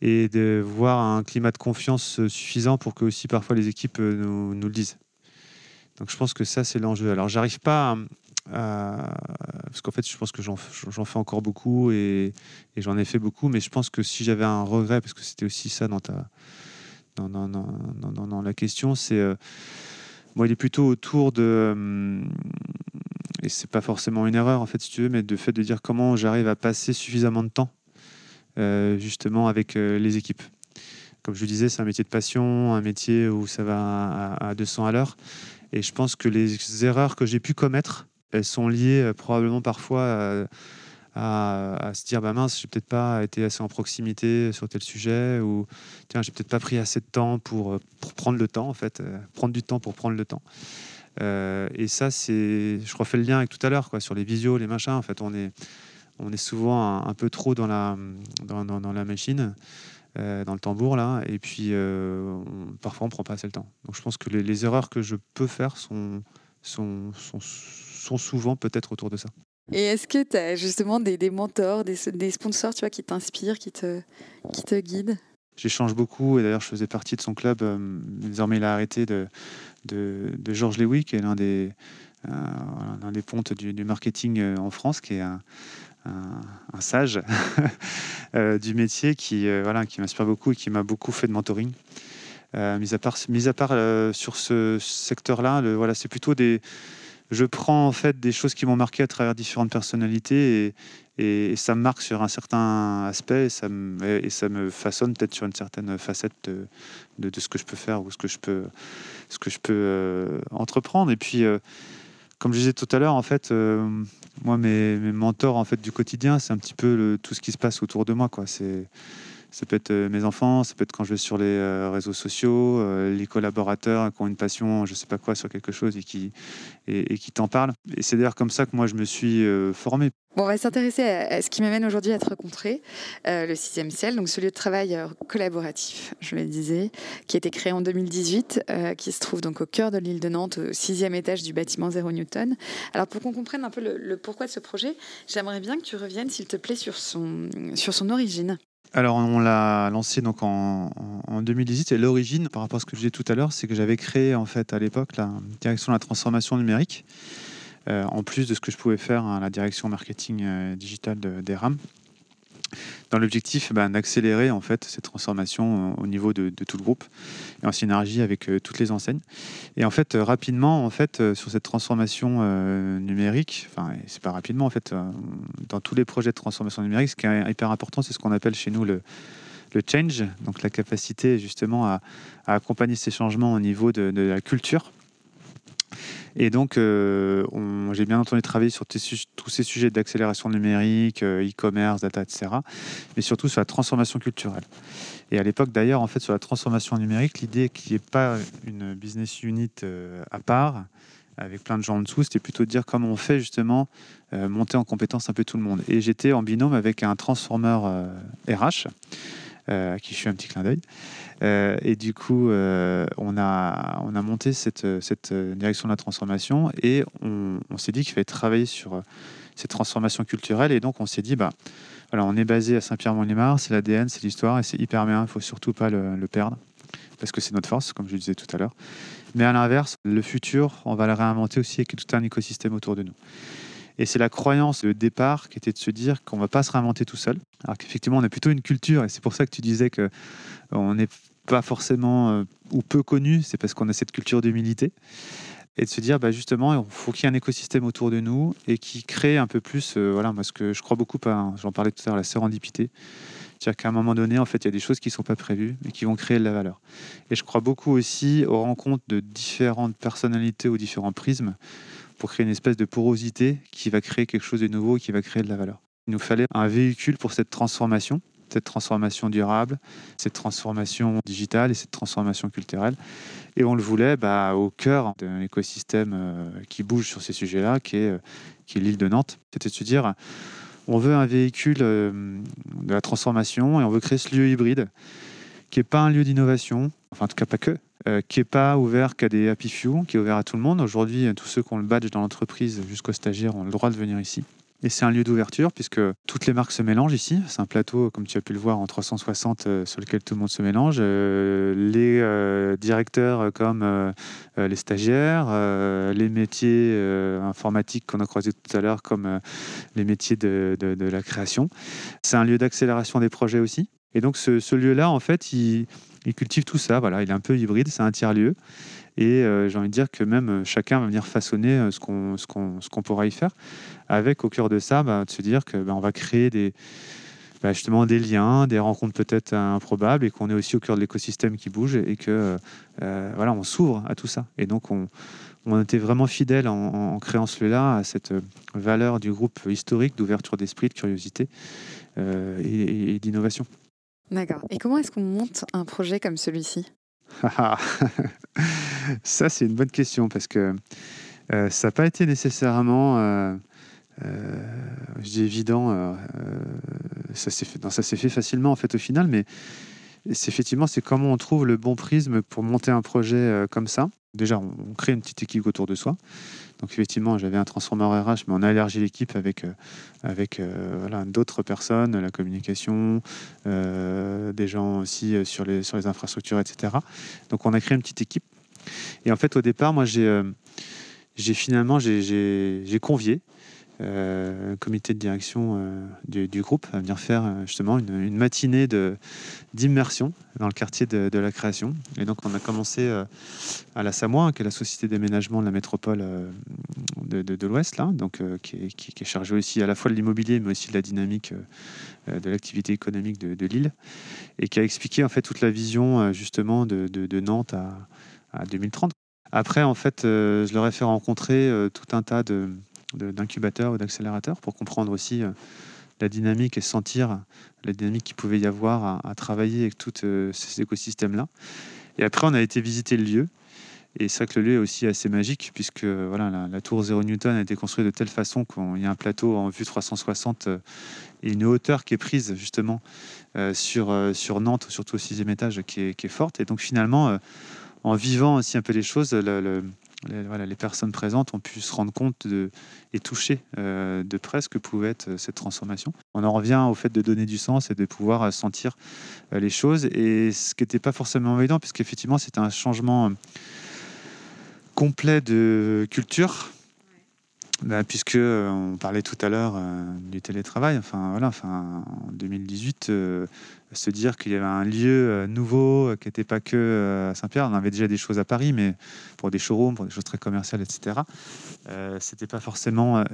et de voir un climat de confiance suffisant pour que aussi parfois les équipes nous, nous le disent. Donc je pense que ça, c'est l'enjeu. Alors j'arrive pas euh, parce qu'en fait, je pense que j'en fais encore beaucoup et, j'en ai fait beaucoup, mais je pense que si j'avais un regret, parce que c'était aussi ça dans, ta, dans, dans, dans, dans la question, c'est. Euh, moi, il est plutôt autour de. Euh, et c'est pas forcément une erreur, en fait, si tu veux, mais de fait de dire comment j'arrive à passer suffisamment de temps, justement, avec les équipes. Comme je le disais, c'est un métier de passion, un métier où ça va à, à 200 à l'heure. Et je pense que les erreurs que j'ai pu commettre, elles sont liées euh, probablement parfois à, se dire bah mince, j'ai peut-être pas été assez en proximité sur tel sujet ou tiens, j'ai peut-être pas pris assez de temps pour, euh, prendre le temps en fait, euh, prendre du temps pour prendre le temps. et ça, c'est, je refais le lien avec tout à l'heure quoi, sur les visios, les machins. En fait, on est, on est souvent un, peu trop dans la, dans, dans, la machine. dans le tambour là, et puis parfois on prend pas assez le temps. Donc je pense que les, les erreurs que je peux faire sont, sont, sont sont souvent peut-être autour de ça. Et est-ce que tu as justement des, des mentors, des, des, sponsors tu vois, qui t'inspirent, qui te, qui te guident? J'échange beaucoup et d'ailleurs je faisais partie de son club. désormais il a arrêté de, de, Georges Lewy, qui est l'un des, l'un des pontes du, du, marketing en France, qui est un, un, sage du métier qui, voilà, qui m'inspire beaucoup et qui m'a beaucoup fait de mentoring. Euh, mis à part, mis à part euh, sur ce secteur-là, voilà, c'est plutôt des. Je prends en fait des choses qui m'ont marqué à travers différentes personnalités et, ça me marque sur un certain aspect et ça me, ça me façonne peut-être sur une certaine facette de, de, ce que je peux faire ou ce que je peux, ce que je peux euh, entreprendre. Et puis, comme je disais tout à l'heure, en fait, moi, mes, mentors en fait du quotidien, c'est un petit peu tout ce qui se passe autour de moi. Ça peut être euh, mes enfants, ça peut être quand je vais sur les euh, réseaux sociaux, euh, les collaborateurs qui ont une passion, je sais pas quoi, sur quelque chose et qui, et, qui t'en parlent. Et c'est d'ailleurs comme ça que moi je me suis formé. Bon, on va s'intéresser à, ce qui m'amène aujourd'hui à te rencontrer, le sixième ciel, donc ce lieu de travail collaboratif, je le disais, qui a été créé en 2018, qui se trouve donc au cœur de l'île de Nantes, au sixième étage du bâtiment Zéro Newton. Alors pour qu'on comprenne un peu le, le pourquoi de ce projet, j'aimerais bien que tu reviennes, s'il te plaît, sur son, sur son origine. Alors, on l'a lancé donc en, 2018 et l'origine, par rapport à ce que je disais tout à l'heure, c'est que j'avais créé en fait à l'époque la direction de la transformation numérique, euh, en plus de ce que je pouvais faire à la direction marketing euh, digital des RAM dans l'objectif ben, d'accélérer en fait cette transformation euh, au niveau de, tout le groupe et en synergie avec euh, toutes les enseignes. Et en fait, euh, rapidement, en fait, sur cette transformation numérique, enfin, c'est pas rapidement, en fait, dans tous les projets de transformation numérique, ce qui est hyper important, c'est ce qu'on appelle chez nous le change, donc la capacité justement à, accompagner ces changements au niveau de la culture et donc, euh, j'ai bien entendu travailler sur tous ces sujets d'accélération numérique, euh, e-commerce, data, etc. Mais surtout sur la transformation culturelle. Et à l'époque, d'ailleurs, en fait, sur la transformation numérique, l'idée qu'il n'y ait pas une business unit euh, à part, avec plein de gens en dessous, c'était plutôt de dire comment on fait justement monter en compétence un peu tout le monde. Et j'étais en binôme avec un transformeur RH à qui je fais un petit clin d'œil. Euh, et du coup, euh, on, a, on a monté cette, cette direction de la transformation et on, s'est dit qu'il fallait travailler sur cette transformation culturelle. Et donc, on s'est dit, bah, voilà, on est basé à Saint-Pierre-Mont-les-Marts, c'est l'ADN, c'est l'histoire et c'est hyper bien, il ne faut surtout pas le, le perdre parce que c'est notre force, comme je le disais tout à l'heure. Mais à l'inverse, le futur, on va le réinventer aussi avec tout un écosystème autour de nous. Et c'est la croyance de départ qui était de se dire qu'on ne va pas se réinventer tout seul. Alors qu'effectivement, on a plutôt une culture, et c'est pour ça que tu disais qu'on euh, n'est pas forcément euh, ou peu connu, c'est parce qu'on a cette culture d'humilité. Et de se dire, bah justement, il faut qu'il y ait un écosystème autour de nous et qui crée un peu plus, euh, voilà, moi, que je crois beaucoup, hein, j'en parlais tout à l'heure, la sérendipité. C'est-à-dire qu'à un moment donné, en fait, il y a des choses qui ne sont pas prévues et qui vont créer de la valeur. Et je crois beaucoup aussi aux rencontres de différentes personnalités ou différents prismes pour créer une espèce de porosité qui va créer quelque chose de nouveau et qui va créer de la valeur. Il nous fallait un véhicule pour cette transformation, cette transformation durable, cette transformation digitale et cette transformation culturelle. Et on le voulait bah, au cœur d'un écosystème euh, qui bouge sur ces sujets-là, qui est, euh, qui est l'île de Nantes. C'était de se dire, on veut un véhicule euh, de la transformation et on veut créer ce lieu hybride qui n'est pas un lieu d'innovation, enfin en tout cas pas que, euh, qui n'est pas ouvert qu'à des happy few, qui est ouvert à tout le monde. Aujourd'hui, tous ceux qui ont le badge dans l'entreprise jusqu'aux stagiaires ont le droit de venir ici. Et c'est un lieu d'ouverture puisque toutes les marques se mélangent ici. C'est un plateau, comme tu as pu le voir, en 360 euh, sur lequel tout le monde se mélange. Euh, les directeurs comme les stagiaires, les métiers informatiques qu'on a croisés tout à l'heure comme les métiers de, la création. C'est un lieu d'accélération des projets aussi. Et donc ce, lieu-là, en fait, il, cultive tout ça. Voilà, il est un peu hybride, c'est un tiers-lieu. Et euh, j'ai envie de dire que même euh, chacun va venir façonner euh, ce qu'on qu'on qu'on pourra y faire, avec au cœur de ça, bah, de se dire que bah, va créer des bah, justement des liens, des rencontres peut-être improbables, et qu'on est aussi au cœur de l'écosystème qui bouge et que voilà, on s'ouvre à tout ça. Et donc on était vraiment fidèle en, créant ce lieu-là à cette valeur du groupe historique d'ouverture d'esprit, de curiosité et d'innovation. D'accord. Et comment est-ce qu'on monte un projet comme celui-ci? Ça, c'est une bonne question parce que euh, ça n'a pas été nécessairement euh, euh, évident. Ça s'est fait, ça s'est fait facilement en fait au final, mais effectivement c'est comment on trouve le bon prisme pour monter un projet comme ça. Déjà, on, crée une petite équipe autour de soi. Donc effectivement, j'avais un transformeur RH, mais on a élargi l'équipe avec, avec voilà, d'autres personnes, la communication, des gens aussi sur les, sur les infrastructures, etc. Donc on a créé une petite équipe. Et en fait, au départ, moi, j'ai finalement convié euh, comité de direction euh, du, groupe à venir faire euh, justement une, matinée d'immersion dans le quartier de, la création. Et donc on a commencé à la Samoa, qui est la société d'aménagement de la métropole de, l'Ouest, là, donc qui est, chargée aussi à la fois de l'immobilier, mais aussi de la dynamique de l'activité économique de, l'île, et qui a expliqué en fait toute la vision justement de, Nantes à 2030. Après, en fait, je leur ai fait rencontrer tout un tas de, d'incubateurs ou d'accélérateurs pour comprendre aussi euh, la dynamique et sentir la dynamique qu'il pouvait y avoir à, travailler avec tous euh, ces écosystèmes-là. Et après, on a été visiter le lieu. Et c'est vrai que le lieu est aussi assez magique, puisque voilà, la, tour 0 Newton a été construite de telle façon qu'il y a un plateau en vue 360 euh, et une hauteur qui est prise justement sur, sur Nantes, surtout au sixième étage, qui est, forte. Et donc finalement, en vivant aussi un peu les choses, les, personnes présentes ont pu se rendre compte et toucher euh, de près ce que pouvait être euh, cette transformation. On en revient au fait de donner du sens et de pouvoir euh, sentir les choses, et ce qui n'était pas forcément évident, puisqu'effectivement c'était un changement complet de culture, bah, puisque on parlait tout à l'heure du télétravail. Enfin voilà, en 2018, se dire qu'il y avait un lieu euh, nouveau euh, qui n'était pas que euh, à Saint-Pierre. On avait déjà des choses à Paris, mais pour des showrooms, pour des choses très commerciales, etc. Euh, c'était pas forcément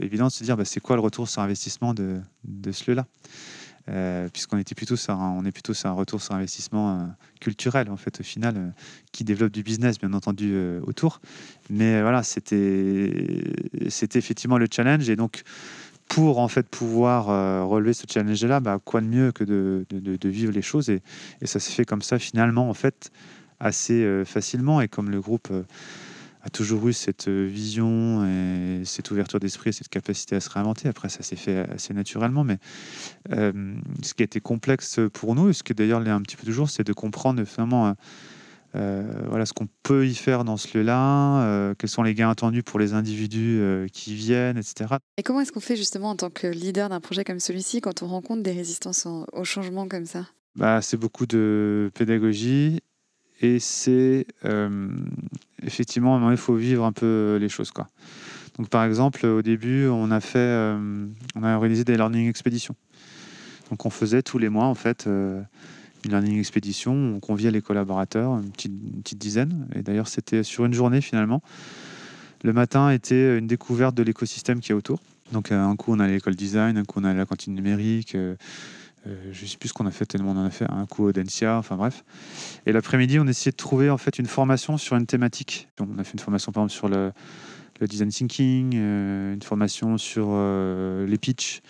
évident de se dire bah, c'est quoi le retour sur investissement de, de ce lieu-là? Puisqu'on était plutôt on est plutôt sur un retour sur investissement culturel en fait au final qui développe du business bien entendu autour. Mais voilà c'était c'était effectivement le challenge. Et donc pour en fait pouvoir euh, relever ce challenge-là, bah, quoi de mieux que de, de, vivre les choses? Et, et ça s'est fait comme ça finalement en fait assez euh, facilement. Et comme le groupe euh, a toujours eu cette vision et cette ouverture d'esprit, cette capacité à se réinventer. Après, ça s'est fait assez naturellement, mais ce qui a été complexe pour nous, et ce qui d'ailleurs l'est un petit peu toujours, c'est de comprendre finalement euh, voilà ce qu'on peut y faire dans ce lieu-là, euh, quels sont les gains attendus pour les individus euh, qui viennent, etc. Et comment est-ce qu'on fait justement en tant que leader d'un projet comme celui-ci quand on rencontre des résistances au changement comme ça? Bah, C'est beaucoup de pédagogie et c'est effectivement, il faut vivre un peu les choses. Quoi. Donc, par exemple, au début, on a fait, on a organisé des learning expéditions. Donc, on faisait tous les mois, en fait, une learning expédition. On conviait les collaborateurs, une petite, dizaine. Et d'ailleurs, c'était sur une journée finalement. Le matin était une découverte de l'écosystème qui est autour. Donc, euh, un coup, on a l'école design, un coup, on a la cantine numérique. Euh, euh, je ne sais plus ce qu'on a fait, tellement on en a fait. Un coup, Audencia, enfin bref. Et l'après-midi, on essayait de trouver en fait une formation sur une thématique. On a fait une formation, par exemple, sur le, design thinking, une formation sur les pitchs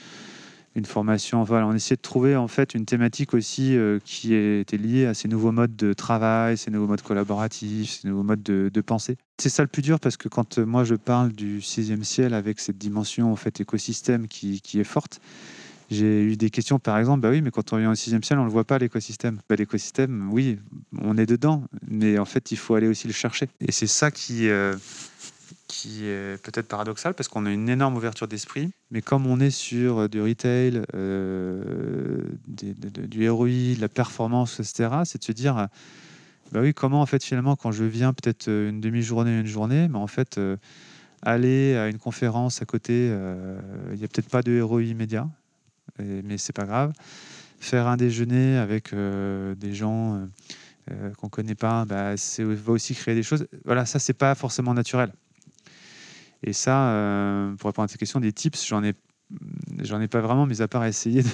une formation. Voilà, on essayait de trouver en fait une thématique aussi euh, qui était liée à ces nouveaux modes de travail, ces nouveaux modes collaboratifs, ces nouveaux modes de, pensée. C'est ça le plus dur parce que quand euh, moi je parle du sixième ciel avec cette dimension en fait écosystème qui est forte, j'ai eu des questions par exemple, bah oui, mais quand on vient au sixième ciel, on ne le voit pas l'écosystème. Bah, l'écosystème, oui, on est dedans, mais en fait il faut aller aussi le chercher. Et c'est ça qui euh, qui est peut-être paradoxal parce qu'on a une énorme ouverture d'esprit, mais comme on est sur du retail, euh, du ROI, de la performance, etc., c'est de se dire, bah oui, comment en fait finalement quand je viens peut-être une demi-journée, une journée, mais en fait euh, aller à une conférence à côté, euh, il n'y a peut-être pas de ROI immédiat, mais c'est pas grave. Faire un déjeuner avec des gens qu'on connaît pas, bah, c'est va aussi créer des choses. Voilà, ça c'est pas forcément naturel. Et ça, euh, pour répondre à cette question, des tips, j'en ai, j'en ai pas vraiment, mis à part essayer de,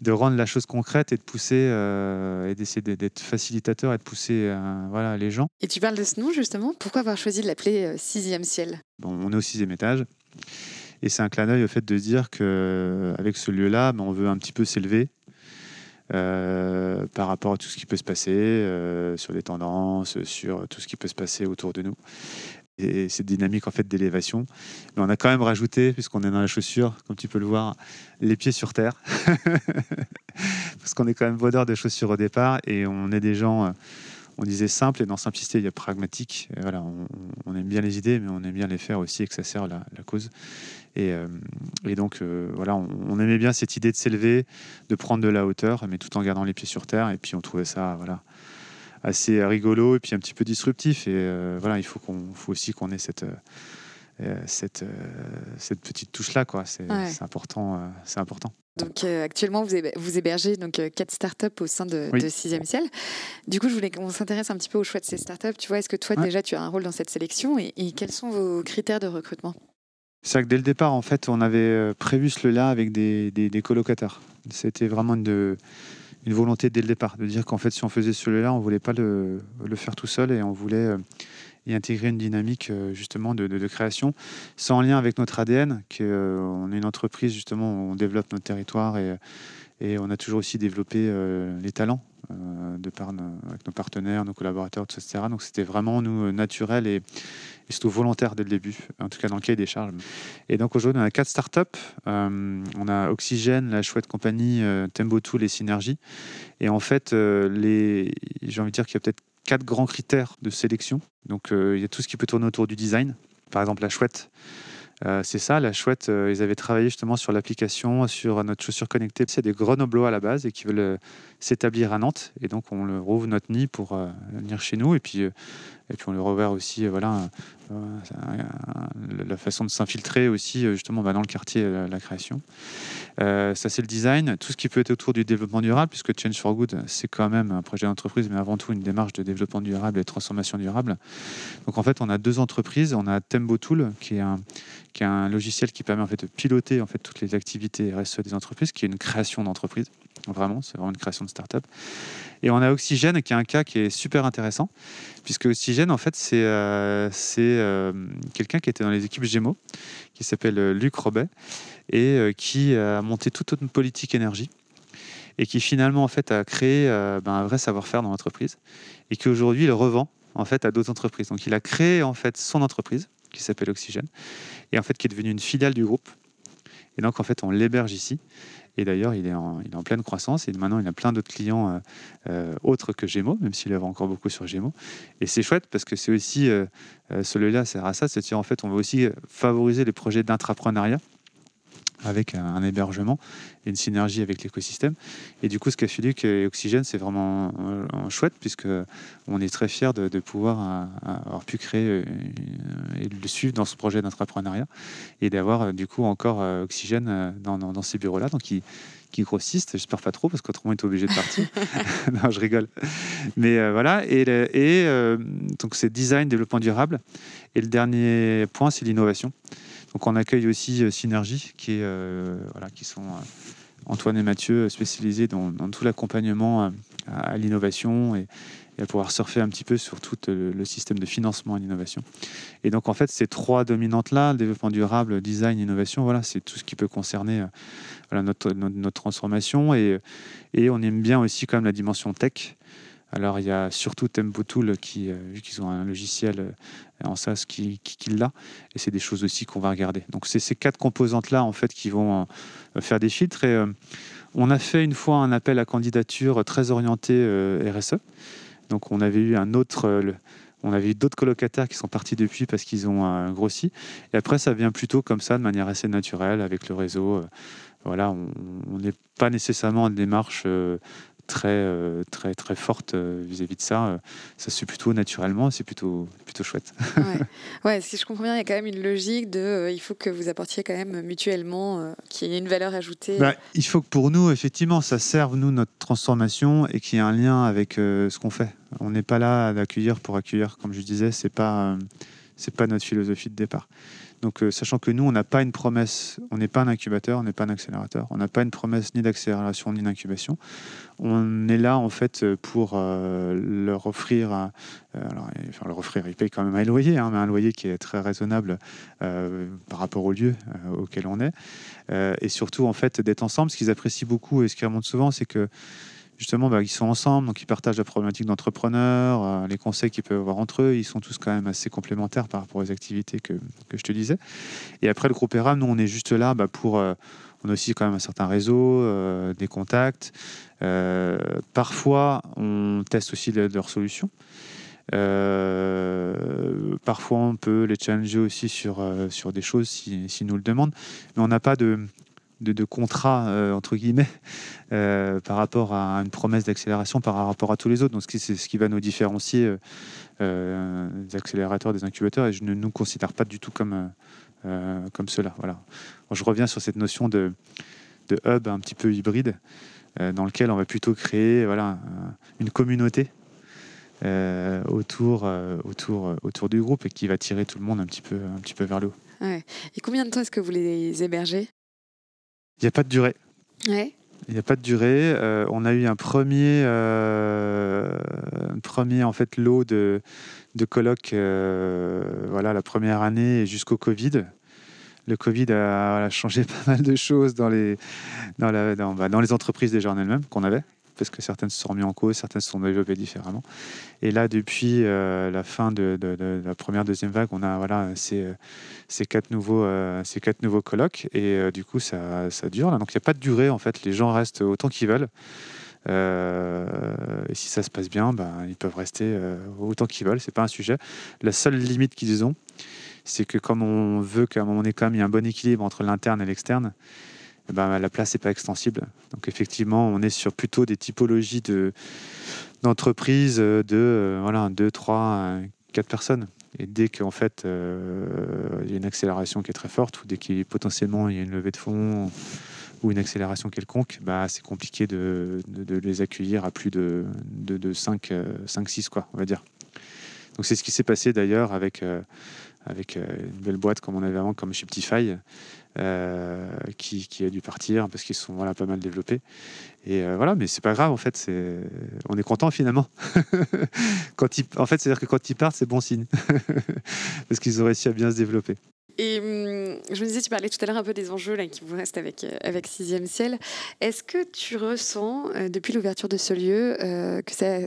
de rendre la chose concrète et de pousser euh, et d'essayer d'être facilitateur et de pousser euh, voilà, les gens. Et tu parles de ce nom justement. Pourquoi avoir choisi de l'appeler Sixième Ciel? Bon, on est au sixième étage. Et c'est un clin d'œil au fait de dire qu'avec ce lieu-là, ben, on veut un petit peu s'élever par rapport à tout ce qui peut se passer, sur les tendances, sur tout ce qui peut se passer autour de nous et cette dynamique en fait d'élévation. Mais on a quand même rajouté, puisqu'on est dans la chaussure, comme tu peux le voir, les pieds sur terre, parce qu'on est quand même vendeur de chaussures au départ et on est des gens, euh, on disait simple et dans simplicité il y a pragmatique. voilà, on, aime bien les idées, mais on aime bien les faire aussi et que ça sert la, cause. Et, et donc voilà, on, aimait bien cette idée de s'élever, de prendre de la hauteur, mais tout en gardant les pieds sur terre. Et puis on trouvait ça voilà assez rigolo et puis un petit peu disruptif. Et voilà, il faut qu'on faut aussi qu'on ait cette euh, cette, euh, cette petite touche-là. C'est important. Euh, c'est important. Donc actuellement, vous, hébergez donc quatre startups au sein de, 6e ciel. Du coup, je voulais qu'on s'intéresse un petit peu au choix de ces startups. Tu vois, est-ce que toi déjà tu as un rôle dans cette sélection et, quels sont vos critères de recrutement? C'est vrai que dès le départ, en fait, on avait prévu ce là avec des, des, colocataires. C'était vraiment une, une volonté dès le départ de dire qu'en fait, si on faisait celui-là, on voulait pas le, le, faire tout seul et on voulait et intégrer une dynamique euh, justement de, création, sans lien avec notre ADN, qu'on euh, est une entreprise justement on développe notre territoire et, et on a toujours aussi développé euh, les talents de par avec nos partenaires, nos collaborateurs, etc. Donc c'était vraiment nous naturel et, surtout volontaire dès le début, en tout cas dans le cahier des charges. Et donc aujourd'hui on a quatre startups, on a Oxygène, la chouette compagnie, Tembo Tool et Synergie. Et en fait, les, j'ai envie de dire qu'il y a peut-être quatre grands critères de sélection. Donc euh, il y a tout ce qui peut tourner autour du design. Par exemple, la chouette. Euh, c'est ça, la chouette, euh, ils avaient travaillé justement sur l'application, sur notre chaussure connectée. C'est des Grenoblois à la base et qui veulent s'établir à Nantes. Et donc, on leur ouvre notre nid pour venir chez nous. Et puis, et puis on leur ouvre aussi voilà, la façon de s'infiltrer aussi justement bah, dans le quartier, la création. Euh, ça, c'est le design. Tout ce qui peut être autour du développement durable, puisque Change for Good, c'est quand même un projet d'entreprise, mais avant tout une démarche de développement durable et de transformation durable. Donc, en fait, on a deux entreprises. On a Tembo Tool, qui est un, qui est un logiciel qui permet en fait de piloter en fait toutes les activités RSE des entreprises, qui est une création d'entreprise. Vraiment, c'est vraiment une création de start-up. Et on a Oxygène, qui est un cas qui est super intéressant, puisque Oxygène, en fait, c'est euh, euh, quelqu'un qui était dans les équipes Gémeaux, qui s'appelle euh, Luc Robet, et qui a monté toute une politique énergie, et qui finalement, en fait, a créé ben, un vrai savoir-faire dans l'entreprise, et qui aujourd'hui, il revend en fait à d'autres entreprises. Donc, il a créé en fait son entreprise, qui s'appelle Oxygène, et en fait, qui est devenue une filiale du groupe. Et donc, en fait, on l'héberge ici. Et d'ailleurs, il, est en, en pleine croissance. Et maintenant, il a plein d'autres clients euh, euh, autres que Gémeaux, même s'il œuvre encore beaucoup sur Gémeaux. Et c'est chouette parce que c'est aussi, euh, celui-là sert à ça, c'est-à-dire en fait, on veut aussi favoriser les projets d'intrapreneuriat avec un, hébergement et une synergie avec l'écosystème. Et du coup, ce qu'a fait que Oxygène, c'est vraiment chouette puisque on est très fier de, pouvoir avoir pu créer et le suivre dans ce projet d'entrepreneuriat et d'avoir du coup encore Oxygène dans, dans, ces bureaux-là. Donc, qui, qui grossissent, j'espère pas trop parce qu'autrement on est obligé de partir. non, je rigole. Mais voilà, et, et donc c'est design, développement durable. Et le dernier point, c'est l'innovation. Donc on accueille aussi euh, Synergie, qui, est, euh, voilà, qui sont euh, Antoine et Mathieu spécialisés dans, tout l'accompagnement à, l'innovation et, à pouvoir surfer un petit peu sur tout le, système de financement à l'innovation. Et donc en fait, ces trois dominantes-là, développement durable, design, innovation, voilà, c'est tout ce qui peut concerner notre, notre, transformation. Et, et, on aime bien aussi quand même la dimension tech. Alors il y a surtout Tempo Tool qui, euh, vu qu'ils ont un logiciel euh, en SaaS qui, qui, l'a, et c'est des choses aussi qu'on va regarder. Donc c'est ces quatre composantes-là en fait qui vont euh, faire des filtres. Et on a fait une fois un appel à candidature très orienté RSE. Donc on avait eu un autre, on avait d'autres colocataires qui sont partis depuis parce qu'ils ont grossi. Et après ça vient plutôt comme ça, de manière assez naturelle avec le réseau. voilà, on n'est pas nécessairement en démarche très, très forte euh, vis-à-vis de ça. Euh, ça se fait plutôt naturellement, c'est plutôt, plutôt chouette. ouais. si je comprends bien, il y a quand même une logique de il faut que vous apportiez quand même mutuellement, qu'il y ait une valeur ajoutée. Bah, il faut que pour nous, effectivement, ça serve, nous, notre transformation et qu'il y ait un lien avec ce qu'on fait. On n'est pas là d'accueillir pour accueillir, comme je disais, c'est pas, c'est pas notre philosophie de départ. Donc, euh, sachant que nous, on n'a pas une promesse, on n'est pas un incubateur, on n'est pas un accélérateur, on n'a pas une promesse ni d'accélération ni d'incubation. On est là, en fait, pour euh, leur offrir, euh, alors, enfin, leur offrir, ils payent quand même un loyer, hein, mais un loyer qui est très raisonnable par rapport au lieu auquel on est. et surtout, en fait, d'être ensemble. Ce qu'ils apprécient beaucoup et ce qui remonte souvent, c'est que justement, bah, ils sont ensemble, donc ils partagent la problématique d'entrepreneur, euh, les conseils qu'ils peuvent avoir entre eux. Ils sont tous quand même assez complémentaires par rapport aux activités que, que je te disais. Et après, le groupe ERAM, nous, on est juste là bah, pour, euh, on a aussi quand même un certain réseau, des contacts. parfois, on teste aussi leurs solutions. parfois, on peut les challenger aussi sur, sur des choses s'ils si, nous le demandent. Mais on n'a pas de, de, contrat, euh, entre guillemets, euh, par rapport à une promesse d'accélération par rapport à tous les autres. Donc, c'est ce qui va nous différencier euh, des accélérateurs, des incubateurs, et je ne nous considère pas du tout comme, comme cela. Voilà. je reviens sur cette notion de, de hub un petit peu hybride, dans lequel on va plutôt créer voilà, une communauté autour, autour, autour du groupe et qui va tirer tout le monde un petit peu, un petit peu vers le haut. Et combien de temps est-ce que vous les hébergez? Il n'y a pas de durée. Il n'y a pas de durée. Euh, on a eu un premier, euh, premier en fait, lot de, de colloques euh, voilà, la première année jusqu'au Covid. Le Covid a changé pas mal de choses dans les, dans, la, dans, bah, dans les entreprises déjà en elles-mêmes qu'on avait parce que certaines se sont remises en cause, certaines se sont développées différemment. Et là, depuis euh, la fin de, la première, deuxième vague, on a voilà, ces, quatre, nouveaux, euh, ces quatre nouveaux colloques. Et euh, du coup, ça, dure. Là. Donc, il n'y a pas de durée, en fait. Les gens restent autant qu'ils veulent. et si ça se passe bien, ben, ils peuvent rester autant qu'ils veulent. C'est pas un sujet. La seule limite qu'ils ont, c'est que comme on veut qu'à un moment donné, quand même, il y ait un bon équilibre entre l'interne et l'externe, eh ben, la place n'est pas extensible. Donc effectivement, on est sur plutôt des typologies de, d'entreprises de euh, voilà, 2, 3, 4 personnes. Et dès qu'en fait, euh, il y a une accélération qui est très forte, ou dès qu'il potentiellement il y a une levée de fonds ou une accélération quelconque, bah, c'est compliqué de, de, les accueillir à plus de, de, 5, 5, 6, quoi, on va dire. Donc c'est ce qui s'est passé d'ailleurs avec, euh, avec une belle boîte comme on avait avant, comme Shiptify, euh, qui, a dû partir parce qu'ils sont voilà, pas mal développés. Et euh, voilà, mais c'est pas grave en fait, c'est... on est content finalement. quand ils... En fait, c'est-à-dire que quand ils partent, c'est bon signe parce qu'ils ont réussi à bien se développer. Et hum, je me disais, tu parlais tout à l'heure un peu des enjeux là, qui vous restent avec, euh, avec Sixième Ciel. Est-ce que tu ressens, depuis l'ouverture de ce lieu, que ça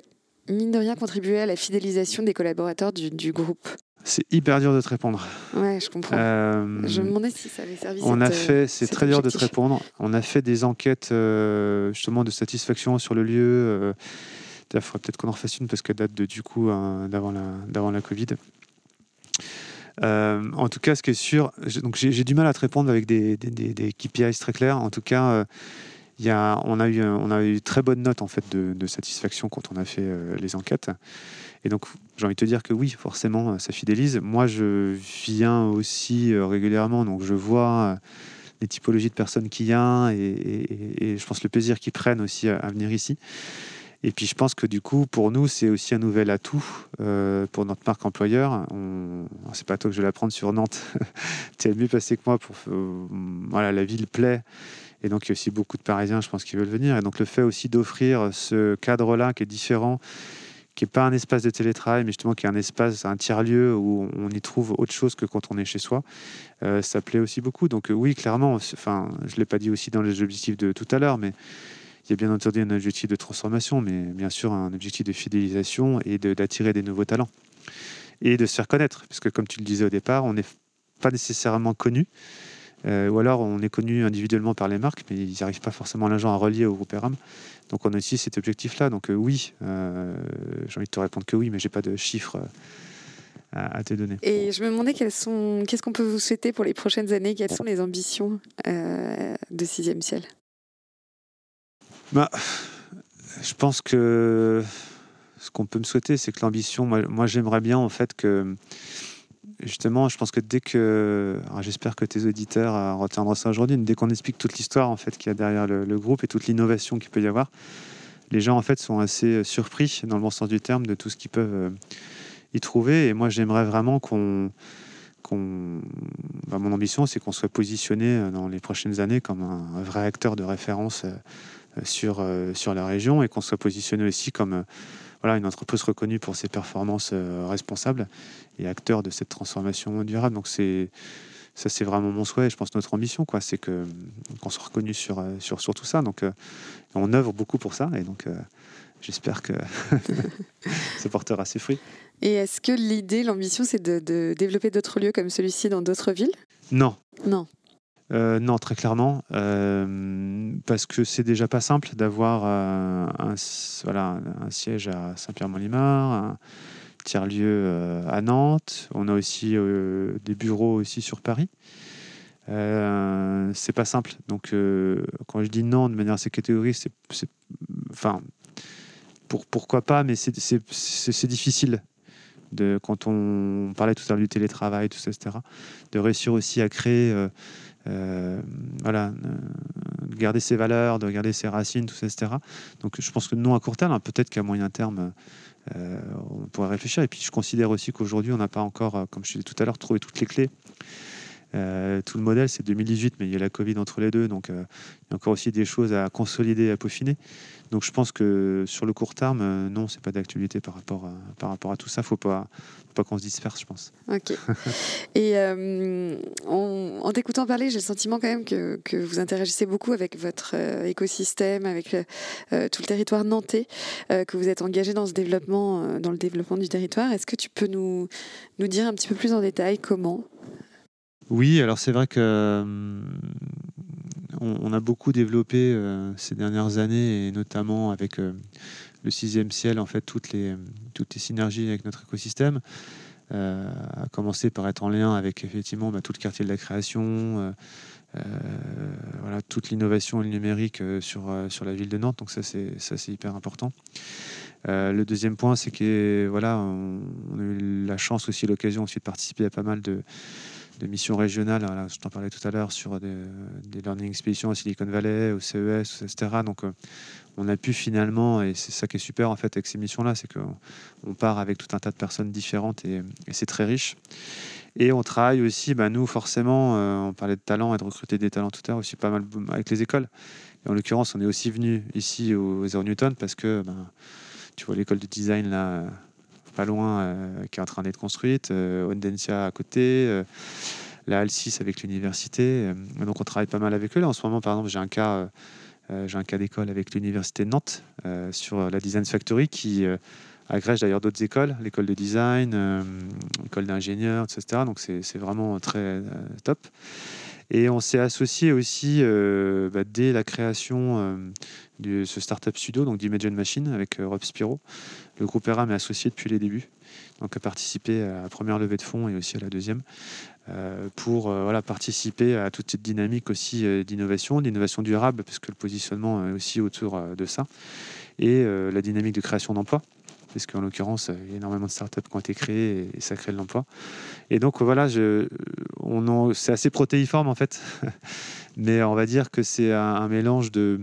mine de rien, contribué à la fidélisation des collaborateurs du, du groupe c'est hyper dur de te répondre. Ouais, je comprends. Euh, je me demandais si ça avait servi. On a fait, c'est très dur de te répondre. On a fait des enquêtes euh, justement de satisfaction sur le lieu. Euh, il faudrait peut-être qu'on en fasse une parce qu'elle date de du coup hein, d'avant la d'avant la Covid. Euh, en tout cas, ce qui est sûr, donc j'ai du mal à te répondre avec des, des, des, KPIs très clairs. En tout cas, on a eu très bonne note en fait de, satisfaction quand on a fait les enquêtes. Et donc, j'ai envie de te dire que oui, forcément, ça fidélise. Moi, je viens aussi euh, régulièrement, donc je vois euh, les typologies de personnes qu'il y a et, je pense le plaisir qu'ils prennent aussi à, venir ici. Et puis je pense que du coup, pour nous, c'est aussi un nouvel atout euh, pour notre marque employeur. On... C'est pas toi que je vais l'apprendre sur Nantes. tu es mieux passé que moi. Pour... voilà, la ville plaît. Et donc, il y a aussi beaucoup de Parisiens, je pense, qui veulent venir. Et donc, le fait aussi d'offrir ce cadre-là qui est différent qui n'est pas un espace de télétravail, mais justement qui est un espace, un tiers-lieu où on y trouve autre chose que quand on est chez soi, euh, ça plaît aussi beaucoup. Donc euh, oui, clairement, enfin, je ne l'ai pas dit aussi dans les objectifs de tout à l'heure, mais il y a bien entendu un objectif de transformation, mais bien sûr un objectif de fidélisation et d'attirer des nouveaux talents. Et de se faire connaître, parce que comme tu le disais au départ, on n'est pas nécessairement connu. Euh, ou alors on est connu individuellement par les marques, mais ils n'arrivent pas forcément l'argent à relier au groupe ERAM. Donc on a aussi cet objectif-là. Donc euh, oui, euh, j'ai envie de te répondre que oui, mais j'ai pas de chiffres à, te donner. Et je me demandais sont, qu'est-ce qu'on peut vous souhaiter pour les prochaines années? Quelles sont les ambitions de Sixième Ciel? Bah, Je pense que ce qu'on peut me souhaiter, c'est que l'ambition, moi j'aimerais bien en fait que justement, je pense que dès que, j'espère que tes auditeurs euh, retiendront ça aujourd'hui, dès qu'on explique toute l'histoire en fait qu'il y a derrière le, groupe et toute l'innovation qu'il peut y avoir, les gens en fait sont assez euh, surpris dans le bon sens du terme de tout ce qu'ils peuvent euh, y trouver. Et moi, j'aimerais vraiment qu'on, bah, mon ambition, c'est qu'on soit positionné dans les prochaines années comme un, vrai acteur de référence sur sur la région et qu'on soit positionné aussi comme voilà, une entreprise reconnue pour ses performances responsables et acteur de cette transformation durable. Donc c'est ça c'est vraiment mon souhait, je pense notre ambition quoi, c'est que qu'on soit reconnu sur, euh, sur sur tout ça. Donc euh, on œuvre beaucoup pour ça et donc euh, j'espère que ça portera ses fruits. Et est-ce que l'idée, l'ambition, c'est de, de, développer d'autres lieux comme celui-ci dans d'autres villes? Non. Non. non, très clairement, parce que c'est déjà pas simple d'avoir un, voilà, un siège à Saint-Pierre-Mont-Limard, tiers-lieu à Nantes. On a aussi des bureaux aussi sur Paris. c'est pas simple. Donc, quand je dis non de manière assez catégorique, c'est, enfin, pour, pourquoi pas, mais c'est difficile de, quand on parlait tout à l'heure du télétravail, tout ça, etc., de réussir aussi à créer, euh, euh, voilà, euh, de garder ses valeurs, de garder ses racines, tout ça, etc. Donc je pense que non à court terme, hein, peut-être qu'à moyen terme, on pourrait réfléchir. Et puis je considère aussi qu'aujourd'hui, on n'a pas encore, comme je disais tout à l'heure, trouvé toutes les clés. tout le modèle, c'est 2018, mais il y a la Covid entre les deux, donc il y a encore aussi des choses à consolider, à peaufiner. Donc je pense que sur le court terme, euh, non, c'est pas d'actualité par rapport à, par rapport à tout ça. Faut pas, faut pas qu'on se disperse, je pense. Ok. Et euh, en, t'écoutant parler, j'ai le sentiment quand même que, que, vous interagissez beaucoup avec votre euh, écosystème, avec tout le territoire nantais, que vous êtes engagé dans ce développement, dans le développement du territoire. Est-ce que tu peux nous, nous dire un petit peu plus en détail comment? Oui, alors c'est vrai que on, a beaucoup développé euh, ces dernières années, et notamment avec euh, le sixième ciel, en fait, toutes les, toutes les synergies avec notre écosystème. Euh, à commencer par être en lien avec effectivement bah, tout le quartier de la création, voilà, toute l'innovation et le numérique sur, sur la ville de Nantes. Donc ça, c'est, ça, c'est hyper important. le deuxième point, c'est que voilà, on, a eu la chance aussi, l'occasion aussi de participer à pas mal de, de missions régionales. je t'en parlais tout à l'heure sur des, learning expéditions à Silicon Valley, au CES, etc. Donc, euh, on a pu finalement, et c'est ça qui est super en fait avec ces missions-là, c'est qu'on part avec tout un tas de personnes différentes et, c'est très riche. Et on travaille aussi, bah, nous forcément, euh, on parlait de talent et de recruter des talents tout à l'heure, aussi pas mal avec les écoles. Et en l'occurrence, on est aussi venu ici au Zero Newton parce que ben, tu vois l'école de design là pas loin, euh, qui est en train d'être construite, euh, Ondencia à côté, euh, la Hal 6 avec l'université. donc on travaille pas mal avec eux. Là, en ce moment, par exemple, j'ai un cas, cas d'école avec l'université de Nantes sur la Design Factory qui agrège d'ailleurs d'autres écoles, l'école de design, l'école d'ingénieurs, etc. Donc c'est vraiment très top. Et on s'est associé aussi bah, dès la création de ce startup pseudo, donc d'Imagine Machine, avec Rob Spiro. Le groupe ERAM est associé depuis les débuts, donc a participé à la première levée de fonds et aussi à la deuxième, euh, pour euh, participer à toute cette dynamique aussi euh, d'innovation, d'innovation durable, parce que le positionnement est aussi autour de ça, et la dynamique de création d'emplois parce qu'en l'occurrence, il y a énormément de startups qui ont été créées et ça crée de l'emploi. Et donc voilà, c'est assez protéiforme en fait, mais on va dire que c'est un mélange de,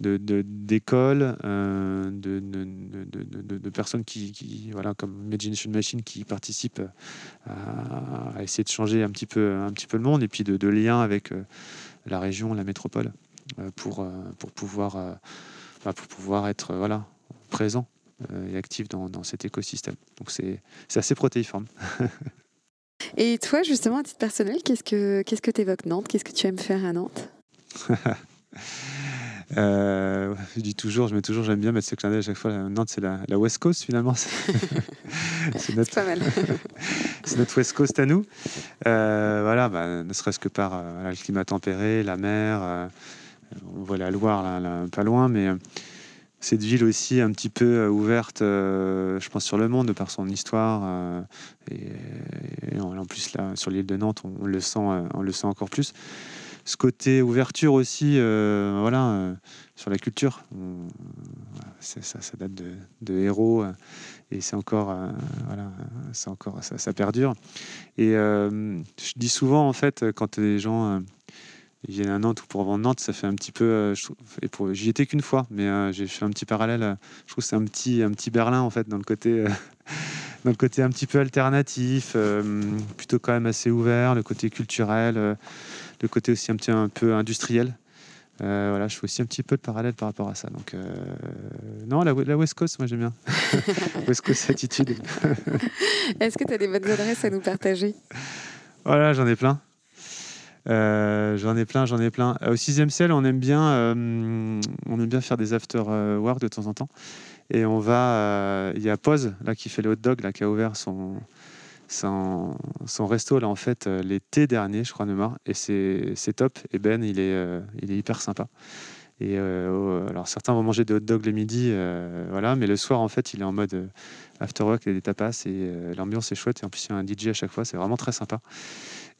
d'écoles, euh, de, de, personnes qui, voilà, comme Imagination Machine, qui participent à, essayer de changer un petit peu, un petit peu le monde, et puis de, liens avec euh, la région, la métropole, euh, pour, pour, pouvoir, bah, pour pouvoir être voilà, présent et actif dans, dans cet écosystème. Donc c'est assez protéiforme. et toi, justement, à titre personnel, qu'est-ce que qu'est-ce que évoques Nantes? Qu'est-ce que tu aimes faire à Nantes? Euh, je dis toujours, je mets toujours, j'aime bien mettre ce clin d'œil à chaque fois. Nantes, c'est la, la, West Coast finalement. c'est notre, pas mal. c'est notre West Coast à nous. Euh, voilà, bah, ne serait-ce que par euh, le climat tempéré, la mer. on voit la Loire là, pas loin, mais cette ville aussi un petit peu ouverte, je pense, sur le monde, de par son histoire. Et, en plus, là, sur l'île de Nantes, on, le sent, on le sent encore plus ce côté ouverture aussi, euh, voilà, euh, sur la culture. ça, ça, date de, héros euh, et c'est encore, voilà, encore, ça, perdure. Et je dis souvent en fait, quand les gens viennent à Nantes ou pour vendre Nantes, ça fait un petit peu. et j'y étais qu'une fois, mais j'ai fait un petit parallèle. je trouve que c'est un petit, un petit Berlin en fait dans le côté. dans le côté un petit peu alternatif, plutôt quand même assez ouvert, le côté culturel, le côté aussi un petit un peu industriel. Euh, voilà, je fais aussi un petit peu de parallèle par rapport à ça. Donc, euh, non, la, la, West Coast, moi j'aime bien. West Coast attitude. Est-ce que tu as des bonnes adresses à nous partager? Voilà, j'en ai plein. Euh, j'en ai plein, j'en ai plein. Au sixième ciel, on aime bien, on aime bien faire des after work de temps en temps. Et on va, il y a Pose là qui fait le hot dog là qui a ouvert son son, resto là en fait l'été dernier, je crois de et c'est top. Et Ben, il est, il est hyper sympa. Et alors certains vont manger des hot dogs le midi, voilà, mais le soir en fait, il est en mode after work et des tapas et l'ambiance est chouette. Et en plus, il y a un DJ à chaque fois, c'est vraiment très sympa.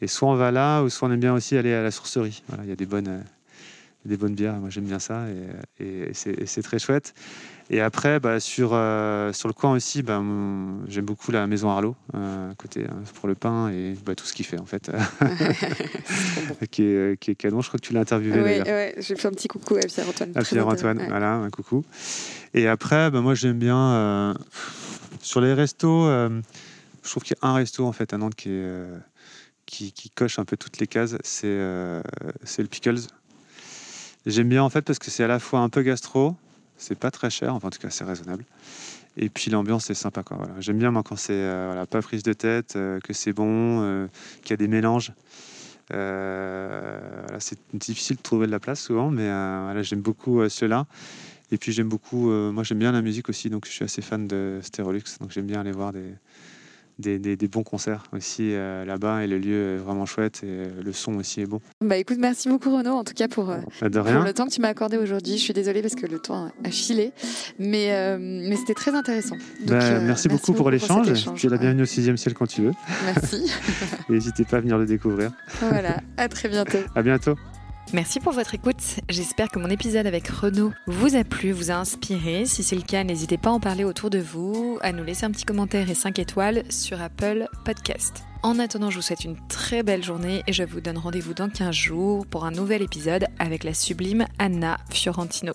Et soit on va là, ou soit on aime bien aussi aller à la sourcerie. Voilà, il y a des bonnes, des bonnes bières. Moi, j'aime bien ça et, et c'est très chouette. Et après, bah, sur, euh, sur le coin aussi, bah, j'aime beaucoup la maison Arlo, euh, côté euh, pour le pain et bah, tout ce qu'il fait en fait, qui, est, qui est canon. Je crois que tu l'as interviewé. Oui, ouais, j'ai fait un petit coucou à Pierre-Antoine. À Pierre-Antoine, voilà, un coucou. Et après, bah, moi j'aime bien sur les restos. je trouve qu'il y a un resto en fait à Nantes qui, est, qui, qui, coche un peu toutes les cases. C'est c'est le Pickles. J'aime bien en fait parce que c'est à la fois un peu gastro, c'est pas très cher, enfin en tout cas c'est raisonnable. Et puis l'ambiance est sympa. Quoi, voilà. J'aime bien moi quand c'est euh, voilà, pas prise de tête, euh, que c'est bon, euh, qu'il y a des mélanges. Voilà, c'est difficile de trouver de la place souvent, mais j'aime beaucoup cela. Et puis j'aime beaucoup, moi j'aime bien la musique aussi, donc je suis assez fan de Sterolux, donc j'aime bien aller voir des, des, bons concerts aussi euh, là-bas et le lieu est vraiment chouette et euh, le son aussi est bon. Bah écoute, merci beaucoup Renaud en tout cas pour, euh, bah, le temps que tu m'as accordé aujourd'hui. Je suis désolée parce que le temps a filé, mais, mais c'était très intéressant. Bah, merci, beaucoup pour l'échange. Tu es la bienvenue au 6 ciel quand tu veux. Merci. N'hésitez pas à venir le découvrir. Voilà, à très bientôt. à bientôt. Merci pour votre écoute. J'espère que mon épisode avec Renaud vous a plu, vous a inspiré. Si c'est le cas, n'hésitez pas à en parler autour de vous, à nous laisser un petit commentaire et 5 étoiles sur Apple Podcast. En attendant, je vous souhaite une très belle journée et je vous donne rendez-vous dans 15 jours pour un nouvel épisode avec la sublime Anna Fiorentino.